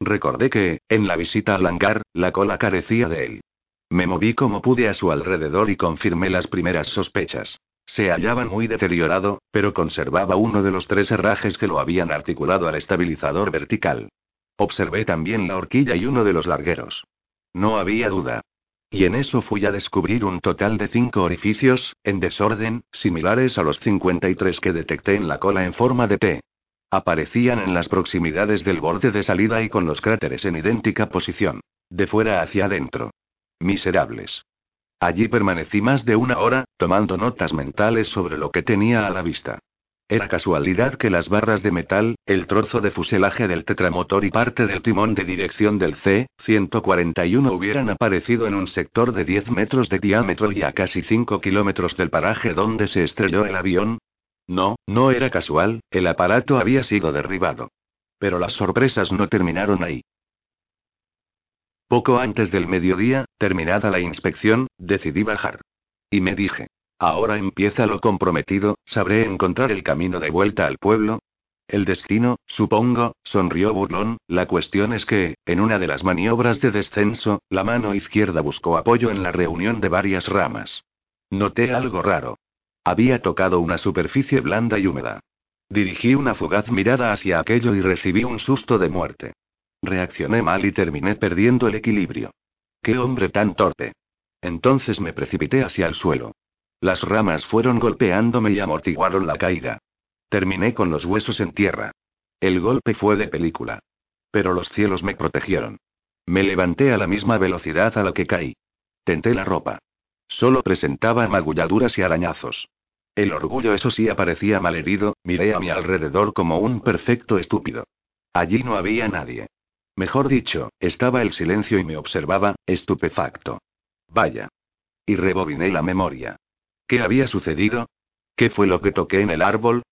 Recordé que, en la visita al hangar, la cola carecía de él. Me moví como pude a su alrededor y confirmé las primeras sospechas. Se hallaba muy deteriorado, pero conservaba uno de los tres herrajes que lo habían articulado al estabilizador vertical. Observé también la horquilla y uno de los largueros. No había duda. Y en eso fui a descubrir un total de cinco orificios, en desorden, similares a los 53 que detecté en la cola en forma de T. Aparecían en las proximidades del borde de salida y con los cráteres en idéntica posición. De fuera hacia adentro. Miserables. Allí permanecí más de una hora, tomando notas mentales sobre lo que tenía a la vista. Era casualidad que las barras de metal, el trozo de fuselaje del tetramotor y parte del timón de dirección del C-141 hubieran aparecido en un sector de 10 metros de diámetro y a casi 5 kilómetros del paraje donde se estrelló el avión, no, no era casual, el aparato había sido derribado. Pero las sorpresas no terminaron ahí. Poco antes del mediodía, terminada la inspección, decidí bajar. Y me dije, ahora empieza lo comprometido, ¿sabré encontrar el camino de vuelta al pueblo? El destino, supongo, sonrió burlón, la cuestión es que, en una de las maniobras de descenso, la mano izquierda buscó apoyo en la reunión de varias ramas. Noté algo raro. Había tocado una superficie blanda y húmeda. Dirigí una fugaz mirada hacia aquello y recibí un susto de muerte. Reaccioné mal y terminé perdiendo el equilibrio. ¡Qué hombre tan torpe! Entonces me precipité hacia el suelo. Las ramas fueron golpeándome y amortiguaron la caída. Terminé con los huesos en tierra. El golpe fue de película. Pero los cielos me protegieron. Me levanté a la misma velocidad a la que caí. Tenté la ropa. Solo presentaba magulladuras y arañazos. El orgullo, eso sí, aparecía malherido, miré a mi alrededor como un perfecto estúpido. Allí no había nadie. Mejor dicho, estaba el silencio y me observaba, estupefacto. Vaya. Y rebobiné la memoria. ¿Qué había sucedido? ¿Qué fue lo que toqué en el árbol?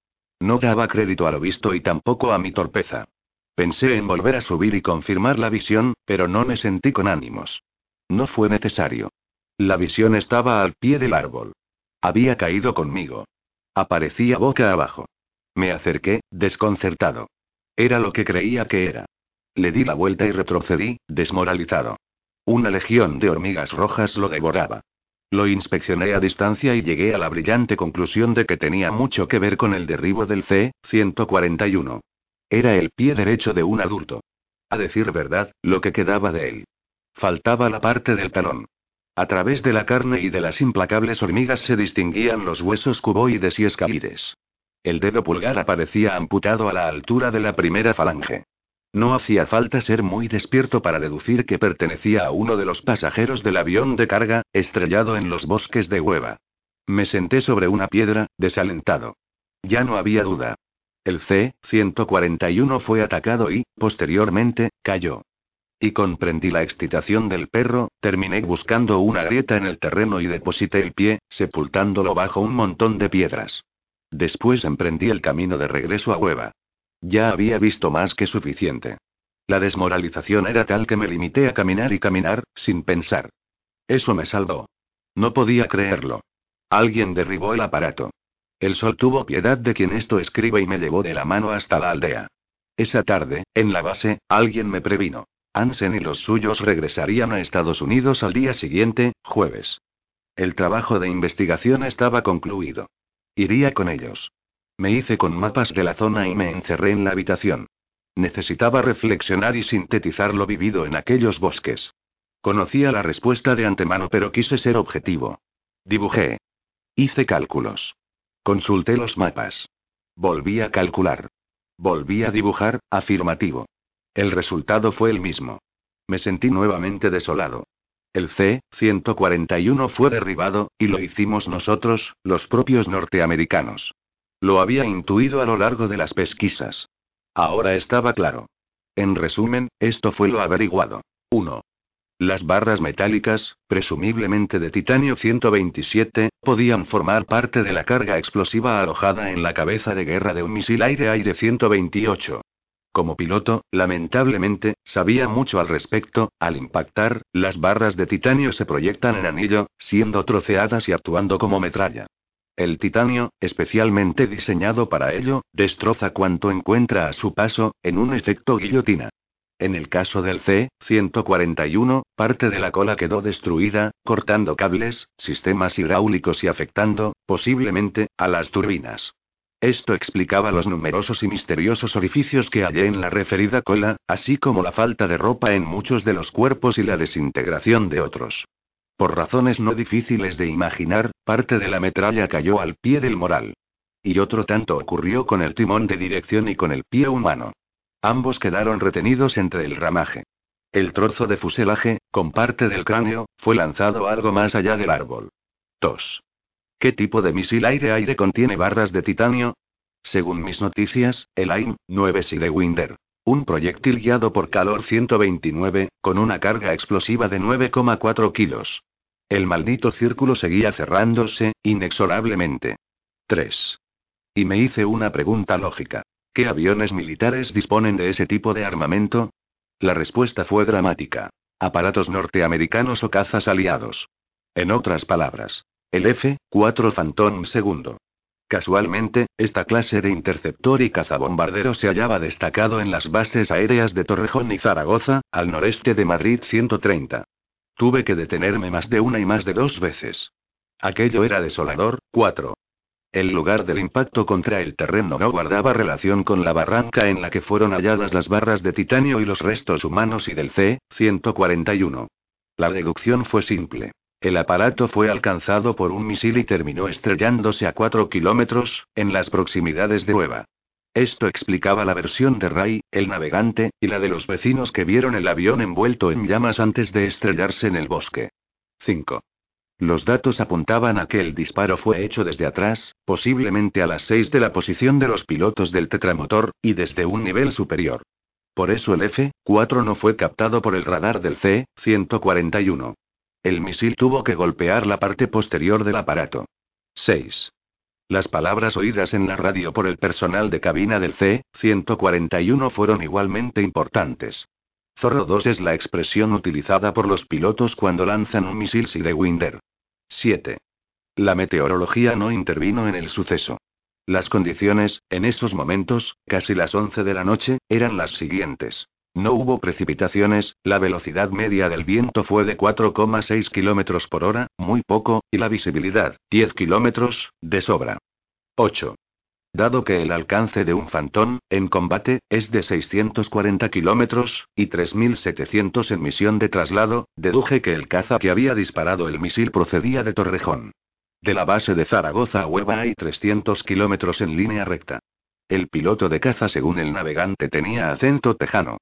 No daba crédito a lo visto y tampoco a mi torpeza. Pensé en volver a subir y confirmar la visión, pero no me sentí con ánimos. No fue necesario. La visión estaba al pie del árbol. Había caído conmigo. Aparecía boca abajo. Me acerqué, desconcertado. Era lo que creía que era. Le di la vuelta y retrocedí, desmoralizado. Una legión de hormigas rojas lo devoraba. Lo inspeccioné a distancia y llegué a la brillante conclusión de que tenía mucho que ver con el derribo del C-141. Era el pie derecho de un adulto. A decir verdad, lo que quedaba de él. Faltaba la parte del talón. A través de la carne y de las implacables hormigas se distinguían los huesos cuboides y escalides. El dedo pulgar aparecía amputado a la altura de la primera falange. No hacía falta ser muy despierto para deducir que pertenecía a uno de los pasajeros del avión de carga, estrellado en los bosques de Hueva. Me senté sobre una piedra, desalentado. Ya no había duda. El C-141 fue atacado y, posteriormente, cayó. Y comprendí la excitación del perro, terminé buscando una grieta en el terreno y deposité el pie, sepultándolo bajo un montón de piedras. Después emprendí el camino de regreso a Hueva. Ya había visto más que suficiente. La desmoralización era tal que me limité a caminar y caminar, sin pensar. Eso me salvó. No podía creerlo. Alguien derribó el aparato. El sol tuvo piedad de quien esto escribe y me llevó de la mano hasta la aldea. Esa tarde, en la base, alguien me previno. Ansen y los suyos regresarían a Estados Unidos al día siguiente, jueves. El trabajo de investigación estaba concluido. Iría con ellos. Me hice con mapas de la zona y me encerré en la habitación. Necesitaba reflexionar y sintetizar lo vivido en aquellos bosques. Conocía la respuesta de antemano, pero quise ser objetivo. Dibujé. Hice cálculos. Consulté los mapas. Volví a calcular. Volví a dibujar, afirmativo. El resultado fue el mismo. Me sentí nuevamente desolado. El C-141 fue derribado, y lo hicimos nosotros, los propios norteamericanos. Lo había intuido a lo largo de las pesquisas. Ahora estaba claro. En resumen, esto fue lo averiguado. 1. Las barras metálicas, presumiblemente de titanio 127, podían formar parte de la carga explosiva alojada en la cabeza de guerra de un misil aire-aire 128. Como piloto, lamentablemente, sabía mucho al respecto, al impactar, las barras de titanio se proyectan en anillo, siendo troceadas y actuando como metralla. El titanio, especialmente diseñado para ello, destroza cuanto encuentra a su paso, en un efecto guillotina. En el caso del C-141, parte de la cola quedó destruida, cortando cables, sistemas hidráulicos y afectando, posiblemente, a las turbinas. Esto explicaba los numerosos y misteriosos orificios que hallé en la referida cola, así como la falta de ropa en muchos de los cuerpos y la desintegración de otros. Por razones no difíciles de imaginar, parte de la metralla cayó al pie del moral. Y otro tanto ocurrió con el timón de dirección y con el pie humano. Ambos quedaron retenidos entre el ramaje. El trozo de fuselaje, con parte del cráneo, fue lanzado algo más allá del árbol. 2. ¿Qué tipo de misil aire-aire contiene barras de titanio? Según mis noticias, el AIM-9 de Winder. Un proyectil guiado por calor 129, con una carga explosiva de 9,4 kilos. El maldito círculo seguía cerrándose, inexorablemente. 3. Y me hice una pregunta lógica. ¿Qué aviones militares disponen de ese tipo de armamento? La respuesta fue dramática. Aparatos norteamericanos o cazas aliados. En otras palabras, el F-4 Phantom II. Casualmente, esta clase de interceptor y cazabombardero se hallaba destacado en las bases aéreas de Torrejón y Zaragoza, al noreste de Madrid 130. Tuve que detenerme más de una y más de dos veces. Aquello era desolador. 4. El lugar del impacto contra el terreno no guardaba relación con la barranca en la que fueron halladas las barras de titanio y los restos humanos y del C-141. La deducción fue simple. El aparato fue alcanzado por un misil y terminó estrellándose a 4 kilómetros, en las proximidades de Nueva. Esto explicaba la versión de Ray, el navegante, y la de los vecinos que vieron el avión envuelto en llamas antes de estrellarse en el bosque. 5. Los datos apuntaban a que el disparo fue hecho desde atrás, posiblemente a las 6 de la posición de los pilotos del tetramotor, y desde un nivel superior. Por eso el F-4 no fue captado por el radar del C-141. El misil tuvo que golpear la parte posterior del aparato. 6. Las palabras oídas en la radio por el personal de cabina del C-141 fueron igualmente importantes. Zorro 2 es la expresión utilizada por los pilotos cuando lanzan un misil Winder. 7. La meteorología no intervino en el suceso. Las condiciones, en esos momentos, casi las 11 de la noche, eran las siguientes. No hubo precipitaciones, la velocidad media del viento fue de 4,6 km por hora, muy poco, y la visibilidad, 10 km, de sobra. 8. Dado que el alcance de un Fantón, en combate, es de 640 kilómetros, y 3.700 en misión de traslado, deduje que el caza que había disparado el misil procedía de Torrejón. De la base de Zaragoza a Huelva hay 300 kilómetros en línea recta. El piloto de caza, según el navegante, tenía acento tejano.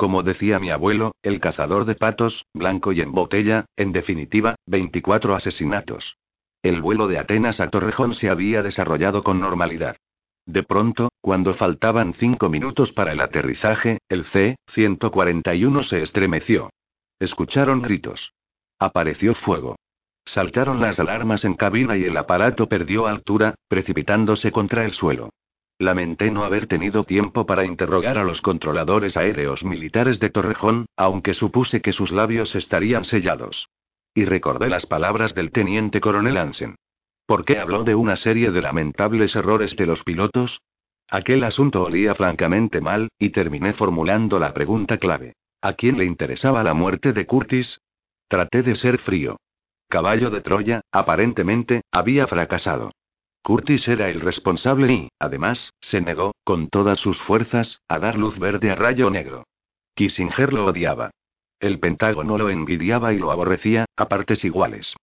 Como decía mi abuelo, el cazador de patos, blanco y en botella, en definitiva, 24 asesinatos. El vuelo de Atenas a Torrejón se había desarrollado con normalidad. De pronto, cuando faltaban cinco minutos para el aterrizaje, el C-141 se estremeció. Escucharon gritos. Apareció fuego. Saltaron las alarmas en cabina y el aparato perdió altura, precipitándose contra el suelo. Lamenté no haber tenido tiempo para interrogar a los controladores aéreos militares de Torrejón, aunque supuse que sus labios estarían sellados. Y recordé las palabras del teniente coronel Hansen. ¿Por qué habló de una serie de lamentables errores de los pilotos? Aquel asunto olía francamente mal, y terminé formulando la pregunta clave. ¿A quién le interesaba la muerte de Curtis? Traté de ser frío. Caballo de Troya, aparentemente, había fracasado. Curtis era el responsable y, además, se negó, con todas sus fuerzas, a dar luz verde a Rayo Negro. Kissinger lo odiaba. El Pentágono lo envidiaba y lo aborrecía, a partes iguales.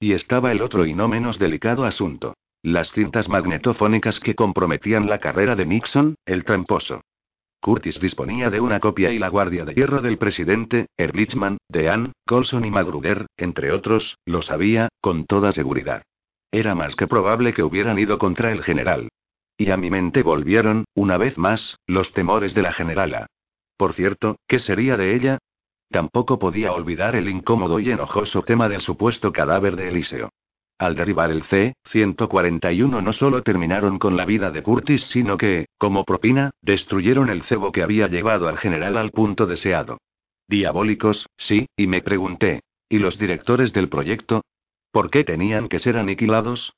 Y estaba el otro y no menos delicado asunto. Las cintas magnetofónicas que comprometían la carrera de Nixon, el tramposo. Curtis disponía de una copia y la guardia de hierro del presidente, Ehrlichman, Dean, Colson y Magruder, entre otros, lo sabía, con toda seguridad. Era más que probable que hubieran ido contra el general. Y a mi mente volvieron, una vez más, los temores de la generala. Por cierto, ¿qué sería de ella? Tampoco podía olvidar el incómodo y enojoso tema del supuesto cadáver de Eliseo. Al derribar el C-141 no solo terminaron con la vida de Curtis, sino que, como propina, destruyeron el cebo que había llevado al general al punto deseado. Diabólicos, sí, y me pregunté, ¿y los directores del proyecto? ¿Por qué tenían que ser aniquilados?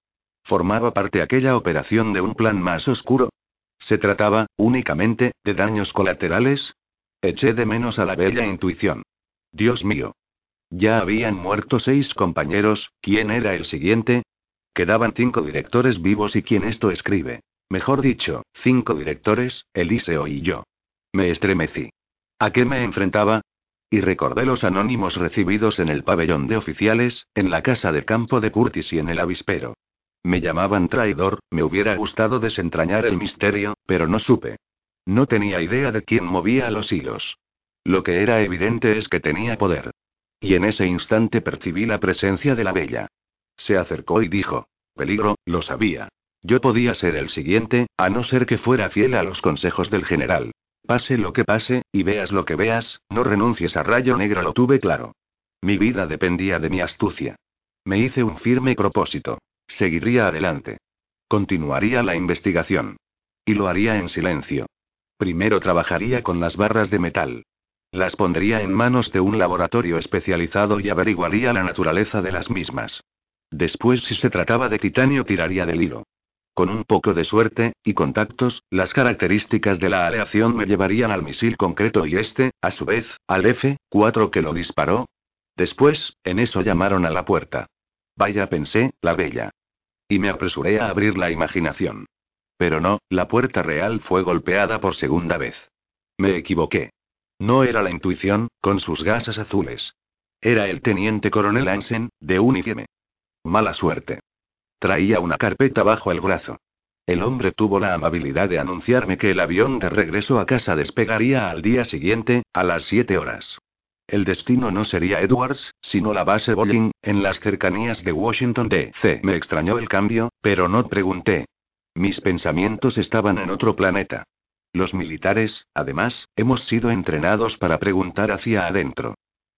¿Formaba parte aquella operación de un plan más oscuro? ¿Se trataba, únicamente, de daños colaterales? Eché de menos a la bella intuición. Dios mío. Ya habían muerto seis compañeros, ¿quién era el siguiente? Quedaban cinco directores vivos y quién esto escribe. Mejor dicho, cinco directores, Eliseo y yo. Me estremecí. ¿A qué me enfrentaba? Y recordé los anónimos recibidos en el pabellón de oficiales, en la casa de campo de Curtis y en el avispero. Me llamaban traidor, me hubiera gustado desentrañar el misterio, pero no supe. No tenía idea de quién movía los hilos. Lo que era evidente es que tenía poder. Y en ese instante percibí la presencia de la bella. Se acercó y dijo, peligro, lo sabía. Yo podía ser el siguiente, a no ser que fuera fiel a los consejos del general. Pase lo que pase, y veas lo que veas, no renuncies a rayo negro, lo tuve claro. Mi vida dependía de mi astucia. Me hice un firme propósito. Seguiría adelante. Continuaría la investigación. Y lo haría en silencio. Primero trabajaría con las barras de metal. Las pondría en manos de un laboratorio especializado y averiguaría la naturaleza de las mismas. Después, si se trataba de titanio, tiraría del hilo. Con un poco de suerte, y contactos, las características de la aleación me llevarían al misil concreto y este, a su vez, al F-4 que lo disparó. Después, en eso llamaron a la puerta. Vaya, pensé, la bella. Y me apresuré a abrir la imaginación. Pero no, la puerta real fue golpeada por segunda vez. Me equivoqué. No era la intuición, con sus gasas azules. Era el teniente coronel Hansen, de uniforme. Mala suerte. Traía una carpeta bajo el brazo. El hombre tuvo la amabilidad de anunciarme que el avión de regreso a casa despegaría al día siguiente, a las 7 horas. El destino no sería Edwards, sino la base Bolling, en las cercanías de Washington DC. Me extrañó el cambio, pero no pregunté. Mis pensamientos estaban en otro planeta. Los militares, además, hemos sido entrenados para preguntar hacia adentro.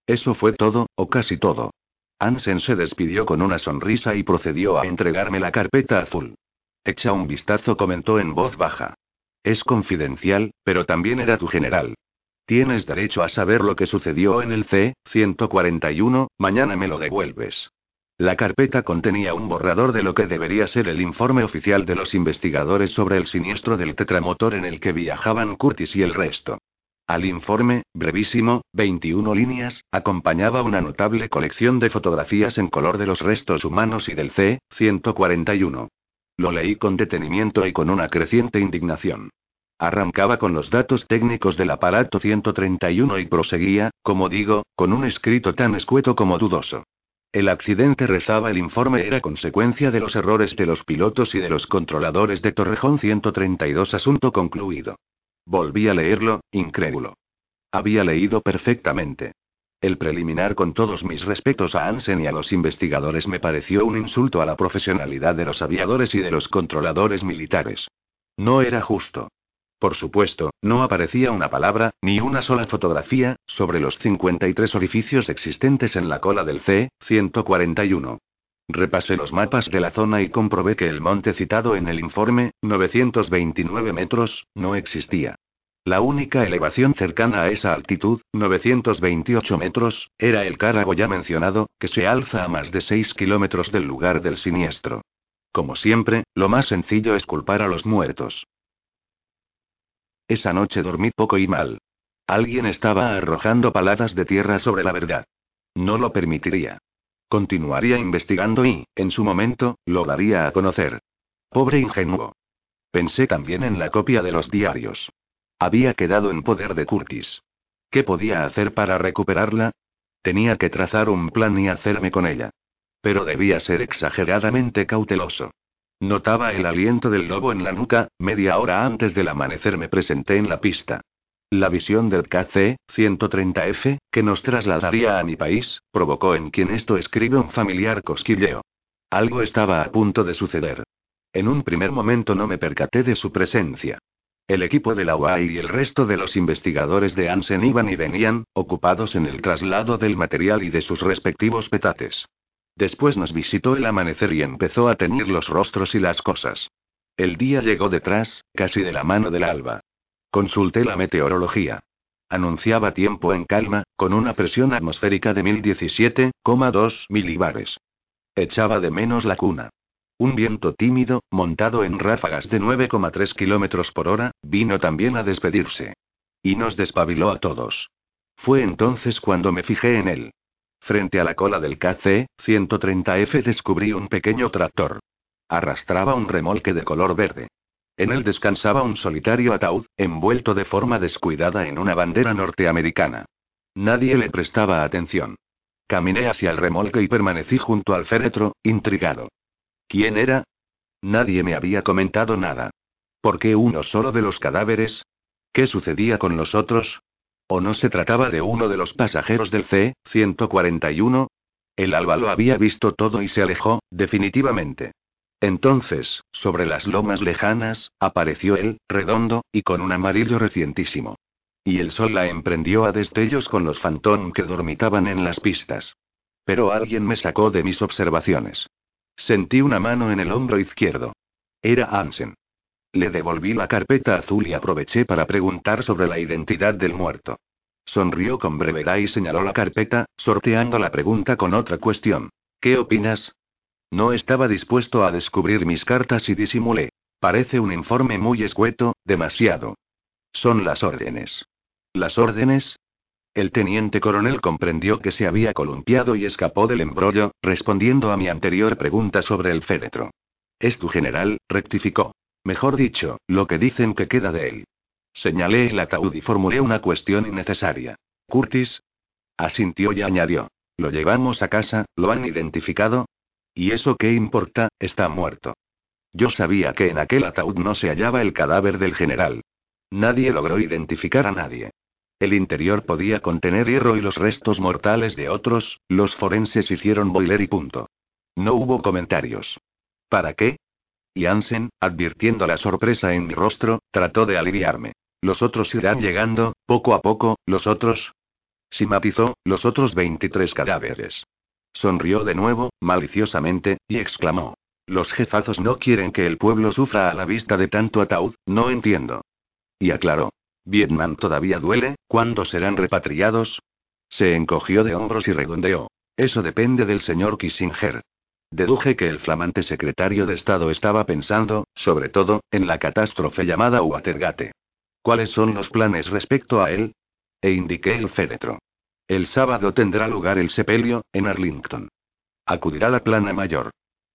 Eso fue todo, o casi todo. Ansen se despidió con una sonrisa y procedió a entregarme la carpeta azul. Echa un vistazo, comentó en voz baja. Es confidencial, pero también era tu general. Tienes derecho a saber lo que sucedió en el C-141, mañana me lo devuelves. La carpeta contenía un borrador de lo que debería ser el informe oficial de los investigadores sobre el siniestro del tetramotor en el que viajaban Curtis y el resto. Al informe, brevísimo, 21 líneas, acompañaba una notable colección de fotografías en color de los restos humanos y del C-141. Lo leí con detenimiento y con una creciente indignación. Arrancaba con los datos técnicos del aparato 131 y proseguía, como digo, con un escrito tan escueto como dudoso. El accidente rezaba el informe era consecuencia de los errores de los pilotos y de los controladores de Torrejón 132 asunto concluido. Volví a leerlo, incrédulo. Había leído perfectamente. El preliminar con todos mis respetos a Hansen y a los investigadores me pareció un insulto a la profesionalidad de los aviadores y de los controladores militares. No era justo. Por supuesto, no aparecía una palabra, ni una sola fotografía, sobre los 53 orificios existentes en la cola del C-141. Repasé los mapas de la zona y comprobé que el monte citado en el informe, 929 metros, no existía. La única elevación cercana a esa altitud, 928 metros, era el Carago ya mencionado, que se alza a más de 6 kilómetros del lugar del siniestro. Como siempre, lo más sencillo es culpar a los muertos. Esa noche dormí poco y mal. Alguien estaba arrojando paladas de tierra sobre la verdad. No lo permitiría. Continuaría investigando y, en su momento, lo daría a conocer. Pobre ingenuo. Pensé también en la copia de los diarios. Había quedado en poder de Curtis. ¿Qué podía hacer para recuperarla? Tenía que trazar un plan y hacerme con ella. Pero debía ser exageradamente cauteloso. Notaba el aliento del lobo en la nuca, media hora antes del amanecer me presenté en la pista. La visión del KC-130F, que nos trasladaría a mi país, provocó en quien esto escribe un familiar cosquilleo. Algo estaba a punto de suceder. En un primer momento no me percaté de su presencia. El equipo de la UAI y el resto de los investigadores de Ansen iban y venían, ocupados en el traslado del material y de sus respectivos petates. Después nos visitó el amanecer y empezó a teñir los rostros y las cosas. El día llegó detrás, casi de la mano del alba. Consulté la meteorología. Anunciaba tiempo en calma, con una presión atmosférica de 1017,2 milibares. Echaba de menos la cuna. Un viento tímido, montado en ráfagas de 9,3 kilómetros por hora, vino también a despedirse. Y nos despabiló a todos. Fue entonces cuando me fijé en él. Frente a la cola del KC-130F descubrí un pequeño tractor. Arrastraba un remolque de color verde. En él descansaba un solitario ataúd, envuelto de forma descuidada en una bandera norteamericana. Nadie le prestaba atención. Caminé hacia el remolque y permanecí junto al féretro, intrigado. ¿Quién era? Nadie me había comentado nada. ¿Por qué uno solo de los cadáveres? ¿Qué sucedía con los otros? ¿O no se trataba de uno de los pasajeros del C-141? El alba lo había visto todo y se alejó, definitivamente. Entonces, sobre las lomas lejanas, apareció él, redondo, y con un amarillo recientísimo. Y el sol la emprendió a destellos con los fantón que dormitaban en las pistas. Pero alguien me sacó de mis observaciones. Sentí una mano en el hombro izquierdo. Era Hansen. Le devolví la carpeta azul y aproveché para preguntar sobre la identidad del muerto. Sonrió con brevedad y señaló la carpeta, sorteando la pregunta con otra cuestión. ¿Qué opinas? No estaba dispuesto a descubrir mis cartas y disimulé. Parece un informe muy escueto, demasiado. Son las órdenes. ¿Las órdenes? El teniente coronel comprendió que se había columpiado y escapó del embrollo, respondiendo a mi anterior pregunta sobre el féretro. Es tu general, rectificó. Mejor dicho, lo que dicen que queda de él. Señalé el ataúd y formulé una cuestión innecesaria. Curtis. Asintió y añadió. Lo llevamos a casa, lo han identificado. ¿Y eso qué importa? Está muerto. Yo sabía que en aquel ataúd no se hallaba el cadáver del general. Nadie logró identificar a nadie. El interior podía contener hierro y los restos mortales de otros, los forenses hicieron boiler y punto. No hubo comentarios. ¿Para qué? Y Ansen, advirtiendo la sorpresa en mi rostro, trató de aliviarme. Los otros irán llegando, poco a poco, los otros. Si matizó, los otros 23 cadáveres. Sonrió de nuevo, maliciosamente, y exclamó. Los jefazos no quieren que el pueblo sufra a la vista de tanto ataúd, no entiendo. Y aclaró. ¿Vietnam todavía duele? ¿Cuándo serán repatriados? Se encogió de hombros y redondeó. Eso depende del señor Kissinger. Deduje que el flamante secretario de Estado estaba pensando, sobre todo, en la catástrofe llamada Watergate. ¿Cuáles son los planes respecto a él? E indiqué el féretro. El sábado tendrá lugar el sepelio, en Arlington. Acudirá la plana mayor.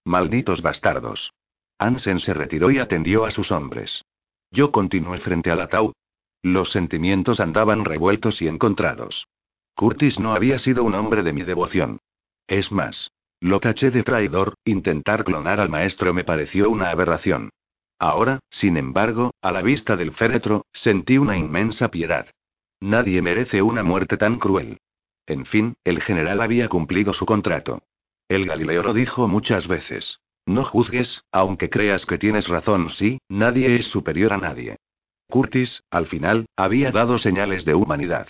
Malditos bastardos. Ansen se retiró y atendió a sus hombres. Yo continué frente al ataúd, los sentimientos andaban revueltos y encontrados. Curtis no había sido un hombre de mi devoción. Es más, lo taché de traidor, intentar clonar al maestro me pareció una aberración. Ahora, sin embargo, a la vista del féretro, sentí una inmensa piedad. Nadie merece una muerte tan cruel. En fin, el general había cumplido su contrato. El Galileo lo dijo muchas veces. No juzgues, aunque creas que tienes razón, sí, nadie es superior a nadie. Curtis, al final, había dado señales de humanidad.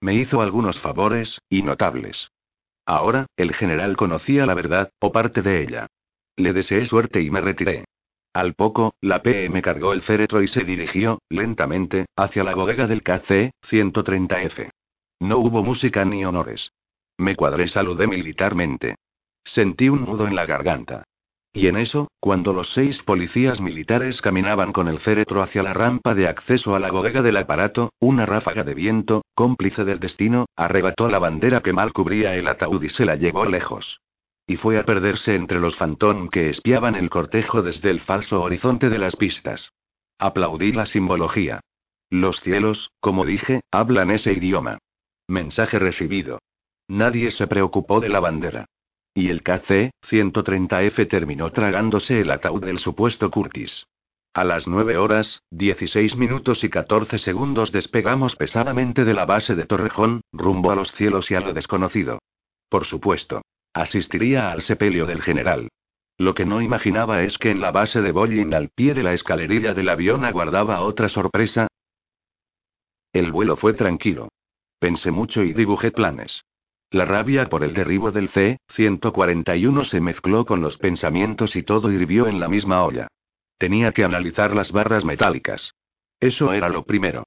Me hizo algunos favores, y notables. Ahora, el general conocía la verdad, o parte de ella. Le deseé suerte y me retiré. Al poco, la PM cargó el féretro y se dirigió, lentamente, hacia la bodega del KC, 130F. No hubo música ni honores. Me cuadré, saludé militarmente. Sentí un nudo en la garganta. Y en eso, cuando los seis policías militares caminaban con el féretro hacia la rampa de acceso a la bodega del aparato, una ráfaga de viento, cómplice del destino, arrebató la bandera que mal cubría el ataúd y se la llevó lejos. Y fue a perderse entre los fantón que espiaban el cortejo desde el falso horizonte de las pistas. Aplaudí la simbología. Los cielos, como dije, hablan ese idioma. Mensaje recibido. Nadie se preocupó de la bandera. Y el KC-130F terminó tragándose el ataúd del supuesto Curtis. A las 9 horas, 16 minutos y 14 segundos despegamos pesadamente de la base de Torrejón, rumbo a los cielos y a lo desconocido. Por supuesto. Asistiría al sepelio del general. Lo que no imaginaba es que en la base de Bollin al pie de la escalerilla del avión aguardaba otra sorpresa. El vuelo fue tranquilo. Pensé mucho y dibujé planes. La rabia por el derribo del C-141 se mezcló con los pensamientos y todo hirvió en la misma olla. Tenía que analizar las barras metálicas. Eso era lo primero.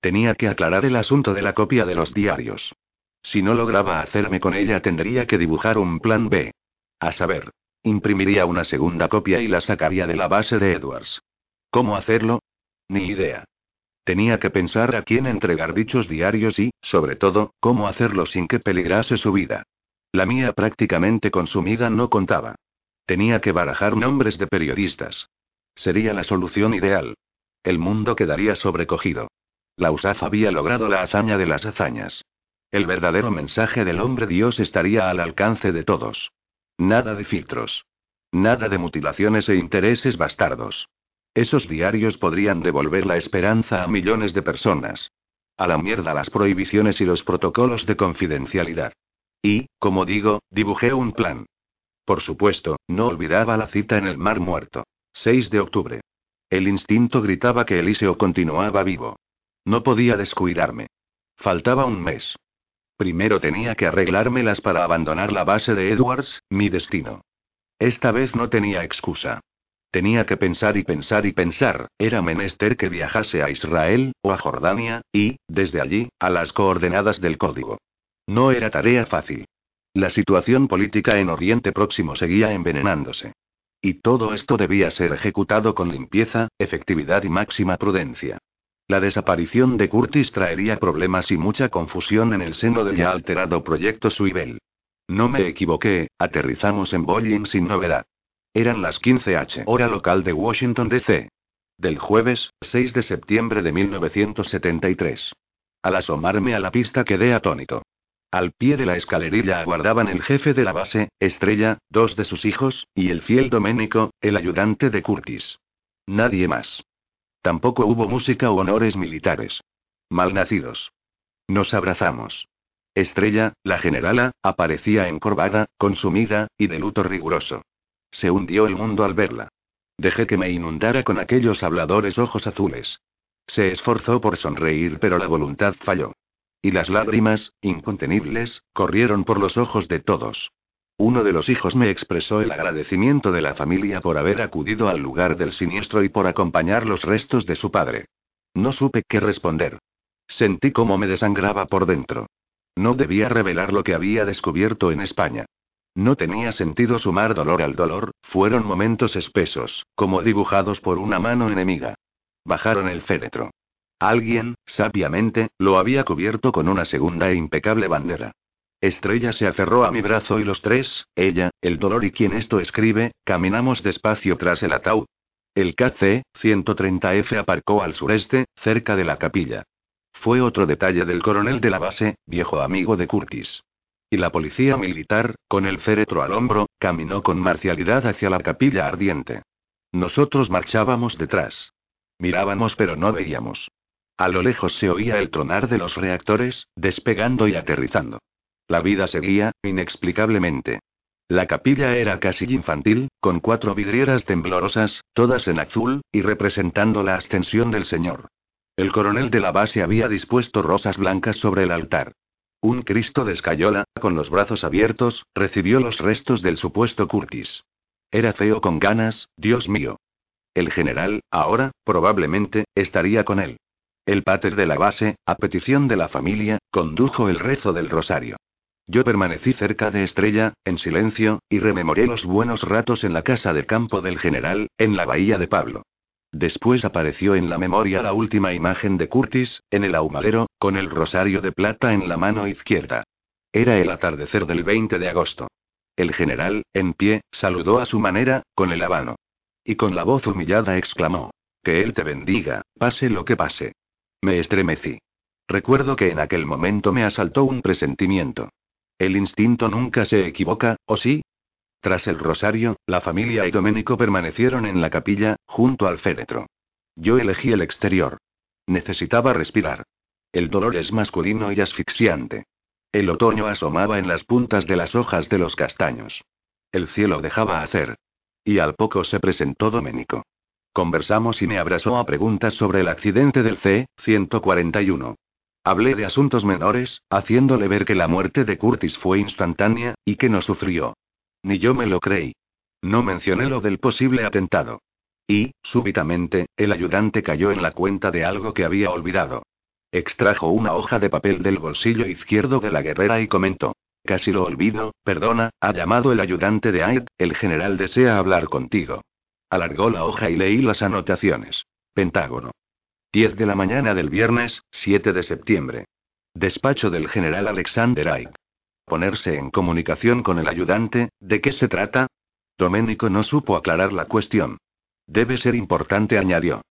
Tenía que aclarar el asunto de la copia de los diarios. Si no lograba hacerme con ella tendría que dibujar un plan B. A saber, imprimiría una segunda copia y la sacaría de la base de Edwards. ¿Cómo hacerlo? Ni idea. Tenía que pensar a quién entregar dichos diarios y, sobre todo, cómo hacerlo sin que peligrase su vida. La mía prácticamente consumida no contaba. Tenía que barajar nombres de periodistas. Sería la solución ideal. El mundo quedaría sobrecogido. La USAF había logrado la hazaña de las hazañas. El verdadero mensaje del hombre Dios estaría al alcance de todos. Nada de filtros. Nada de mutilaciones e intereses bastardos. Esos diarios podrían devolver la esperanza a millones de personas. A la mierda las prohibiciones y los protocolos de confidencialidad. Y, como digo, dibujé un plan. Por supuesto, no olvidaba la cita en el Mar Muerto. 6 de octubre. El instinto gritaba que Eliseo continuaba vivo. No podía descuidarme. Faltaba un mes. Primero tenía que arreglármelas para abandonar la base de Edwards, mi destino. Esta vez no tenía excusa. Tenía que pensar y pensar y pensar, era menester que viajase a Israel, o a Jordania, y, desde allí, a las coordenadas del código. No era tarea fácil. La situación política en Oriente Próximo seguía envenenándose. Y todo esto debía ser ejecutado con limpieza, efectividad y máxima prudencia. La desaparición de Curtis traería problemas y mucha confusión en el seno del ya alterado proyecto Suibel. No me equivoqué, aterrizamos en Bolling sin novedad. Eran las 15h hora local de Washington, D.C. Del jueves, 6 de septiembre de 1973. Al asomarme a la pista quedé atónito. Al pie de la escalerilla aguardaban el jefe de la base, Estrella, dos de sus hijos, y el fiel Doménico, el ayudante de Curtis. Nadie más. Tampoco hubo música u honores militares. Malnacidos. Nos abrazamos. Estrella, la generala, aparecía encorvada, consumida, y de luto riguroso. Se hundió el mundo al verla. Dejé que me inundara con aquellos habladores ojos azules. Se esforzó por sonreír, pero la voluntad falló. Y las lágrimas, incontenibles, corrieron por los ojos de todos. Uno de los hijos me expresó el agradecimiento de la familia por haber acudido al lugar del siniestro y por acompañar los restos de su padre. No supe qué responder. Sentí cómo me desangraba por dentro. No debía revelar lo que había descubierto en España. No tenía sentido sumar dolor al dolor, fueron momentos espesos, como dibujados por una mano enemiga. Bajaron el féretro. Alguien, sabiamente, lo había cubierto con una segunda e impecable bandera. Estrella se aferró a mi brazo y los tres, ella, el dolor y quien esto escribe, caminamos despacio tras el ataúd. El KC-130F aparcó al sureste, cerca de la capilla. Fue otro detalle del coronel de la base, viejo amigo de Curtis. Y la policía militar, con el féretro al hombro, caminó con marcialidad hacia la capilla ardiente. Nosotros marchábamos detrás. Mirábamos pero no veíamos. A lo lejos se oía el tronar de los reactores, despegando y aterrizando. La vida seguía, inexplicablemente. La capilla era casi infantil, con cuatro vidrieras temblorosas, todas en azul, y representando la ascensión del Señor. El coronel de la base había dispuesto rosas blancas sobre el altar. Un Cristo de escayola, con los brazos abiertos, recibió los restos del supuesto Curtis. Era feo con ganas, Dios mío. El general, ahora, probablemente, estaría con él. El pater de la base, a petición de la familia, condujo el rezo del rosario. Yo permanecí cerca de Estrella, en silencio, y rememoré los buenos ratos en la casa de campo del general, en la bahía de Pablo. Después apareció en la memoria la última imagen de Curtis, en el ahumadero, con el rosario de plata en la mano izquierda. Era el atardecer del 20 de agosto. El general, en pie, saludó a su manera, con el habano. Y con la voz humillada exclamó: Que él te bendiga, pase lo que pase. Me estremecí. Recuerdo que en aquel momento me asaltó un presentimiento. El instinto nunca se equivoca, ¿o sí? Tras el rosario, la familia y Domenico permanecieron en la capilla, junto al féretro. Yo elegí el exterior. Necesitaba respirar. El dolor es masculino y asfixiante. El otoño asomaba en las puntas de las hojas de los castaños. El cielo dejaba hacer. Y al poco se presentó Domenico. Conversamos y me abrazó a preguntas sobre el accidente del C-141. Hablé de asuntos menores, haciéndole ver que la muerte de Curtis fue instantánea, y que no sufrió. Ni yo me lo creí. No mencioné lo del posible atentado. Y, súbitamente, el ayudante cayó en la cuenta de algo que había olvidado. Extrajo una hoja de papel del bolsillo izquierdo de la guerrera y comentó. Casi lo olvido, perdona, ha llamado el ayudante de Aed, el general desea hablar contigo. Alargó la hoja y leí las anotaciones. Pentágono. 10 de la mañana del viernes, 7 de septiembre. Despacho del general Alexander Ike. Ponerse en comunicación con el ayudante, ¿de qué se trata? Doménico no supo aclarar la cuestión. Debe ser importante, añadió.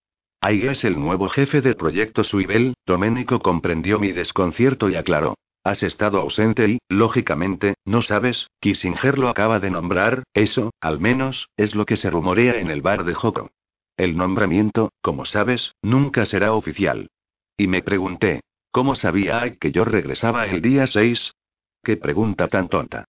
Ike es el nuevo jefe del proyecto Suibel, Doménico comprendió mi desconcierto y aclaró. Has estado ausente y, lógicamente, no sabes, Kissinger lo acaba de nombrar, eso, al menos, es lo que se rumorea en el bar de Joko. El nombramiento, como sabes, nunca será oficial. Y me pregunté, ¿cómo sabía que yo regresaba el día 6? Qué pregunta tan tonta.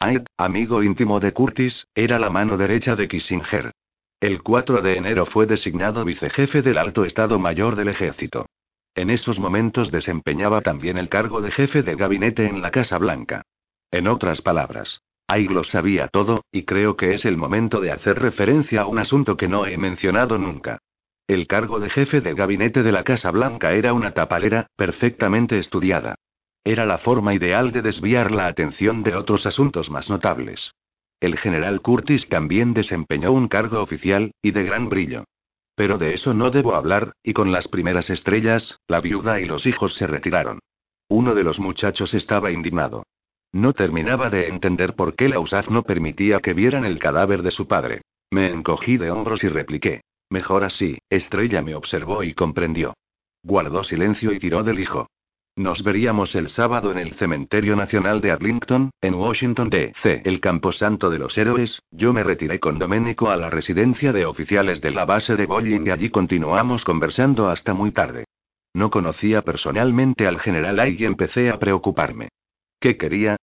Aid, amigo íntimo de Curtis, era la mano derecha de Kissinger. El 4 de enero fue designado vicejefe del Alto Estado Mayor del Ejército. En esos momentos desempeñaba también el cargo de jefe de gabinete en la Casa Blanca. En otras palabras, Ahí lo sabía todo, y creo que es el momento de hacer referencia a un asunto que no he mencionado nunca. El cargo de jefe de gabinete de la Casa Blanca era una tapalera, perfectamente estudiada. Era la forma ideal de desviar la atención de otros asuntos más notables. El general Curtis también desempeñó un cargo oficial, y de gran brillo. Pero de eso no debo hablar, y con las primeras estrellas, la viuda y los hijos se retiraron. Uno de los muchachos estaba indignado. No terminaba de entender por qué la USAF no permitía que vieran el cadáver de su padre. Me encogí de hombros y repliqué. Mejor así, Estrella me observó y comprendió. Guardó silencio y tiró del hijo. Nos veríamos el sábado en el Cementerio Nacional de Arlington, en Washington, D.C., el camposanto de los héroes. Yo me retiré con Domenico a la residencia de oficiales de la base de Bolling y allí continuamos conversando hasta muy tarde. No conocía personalmente al general y empecé a preocuparme. ¿Qué quería?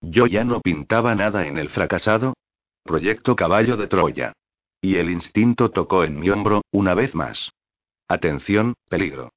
Yo ya no pintaba nada en el fracasado. Proyecto Caballo de Troya. Y el instinto tocó en mi hombro, una vez más. Atención, peligro.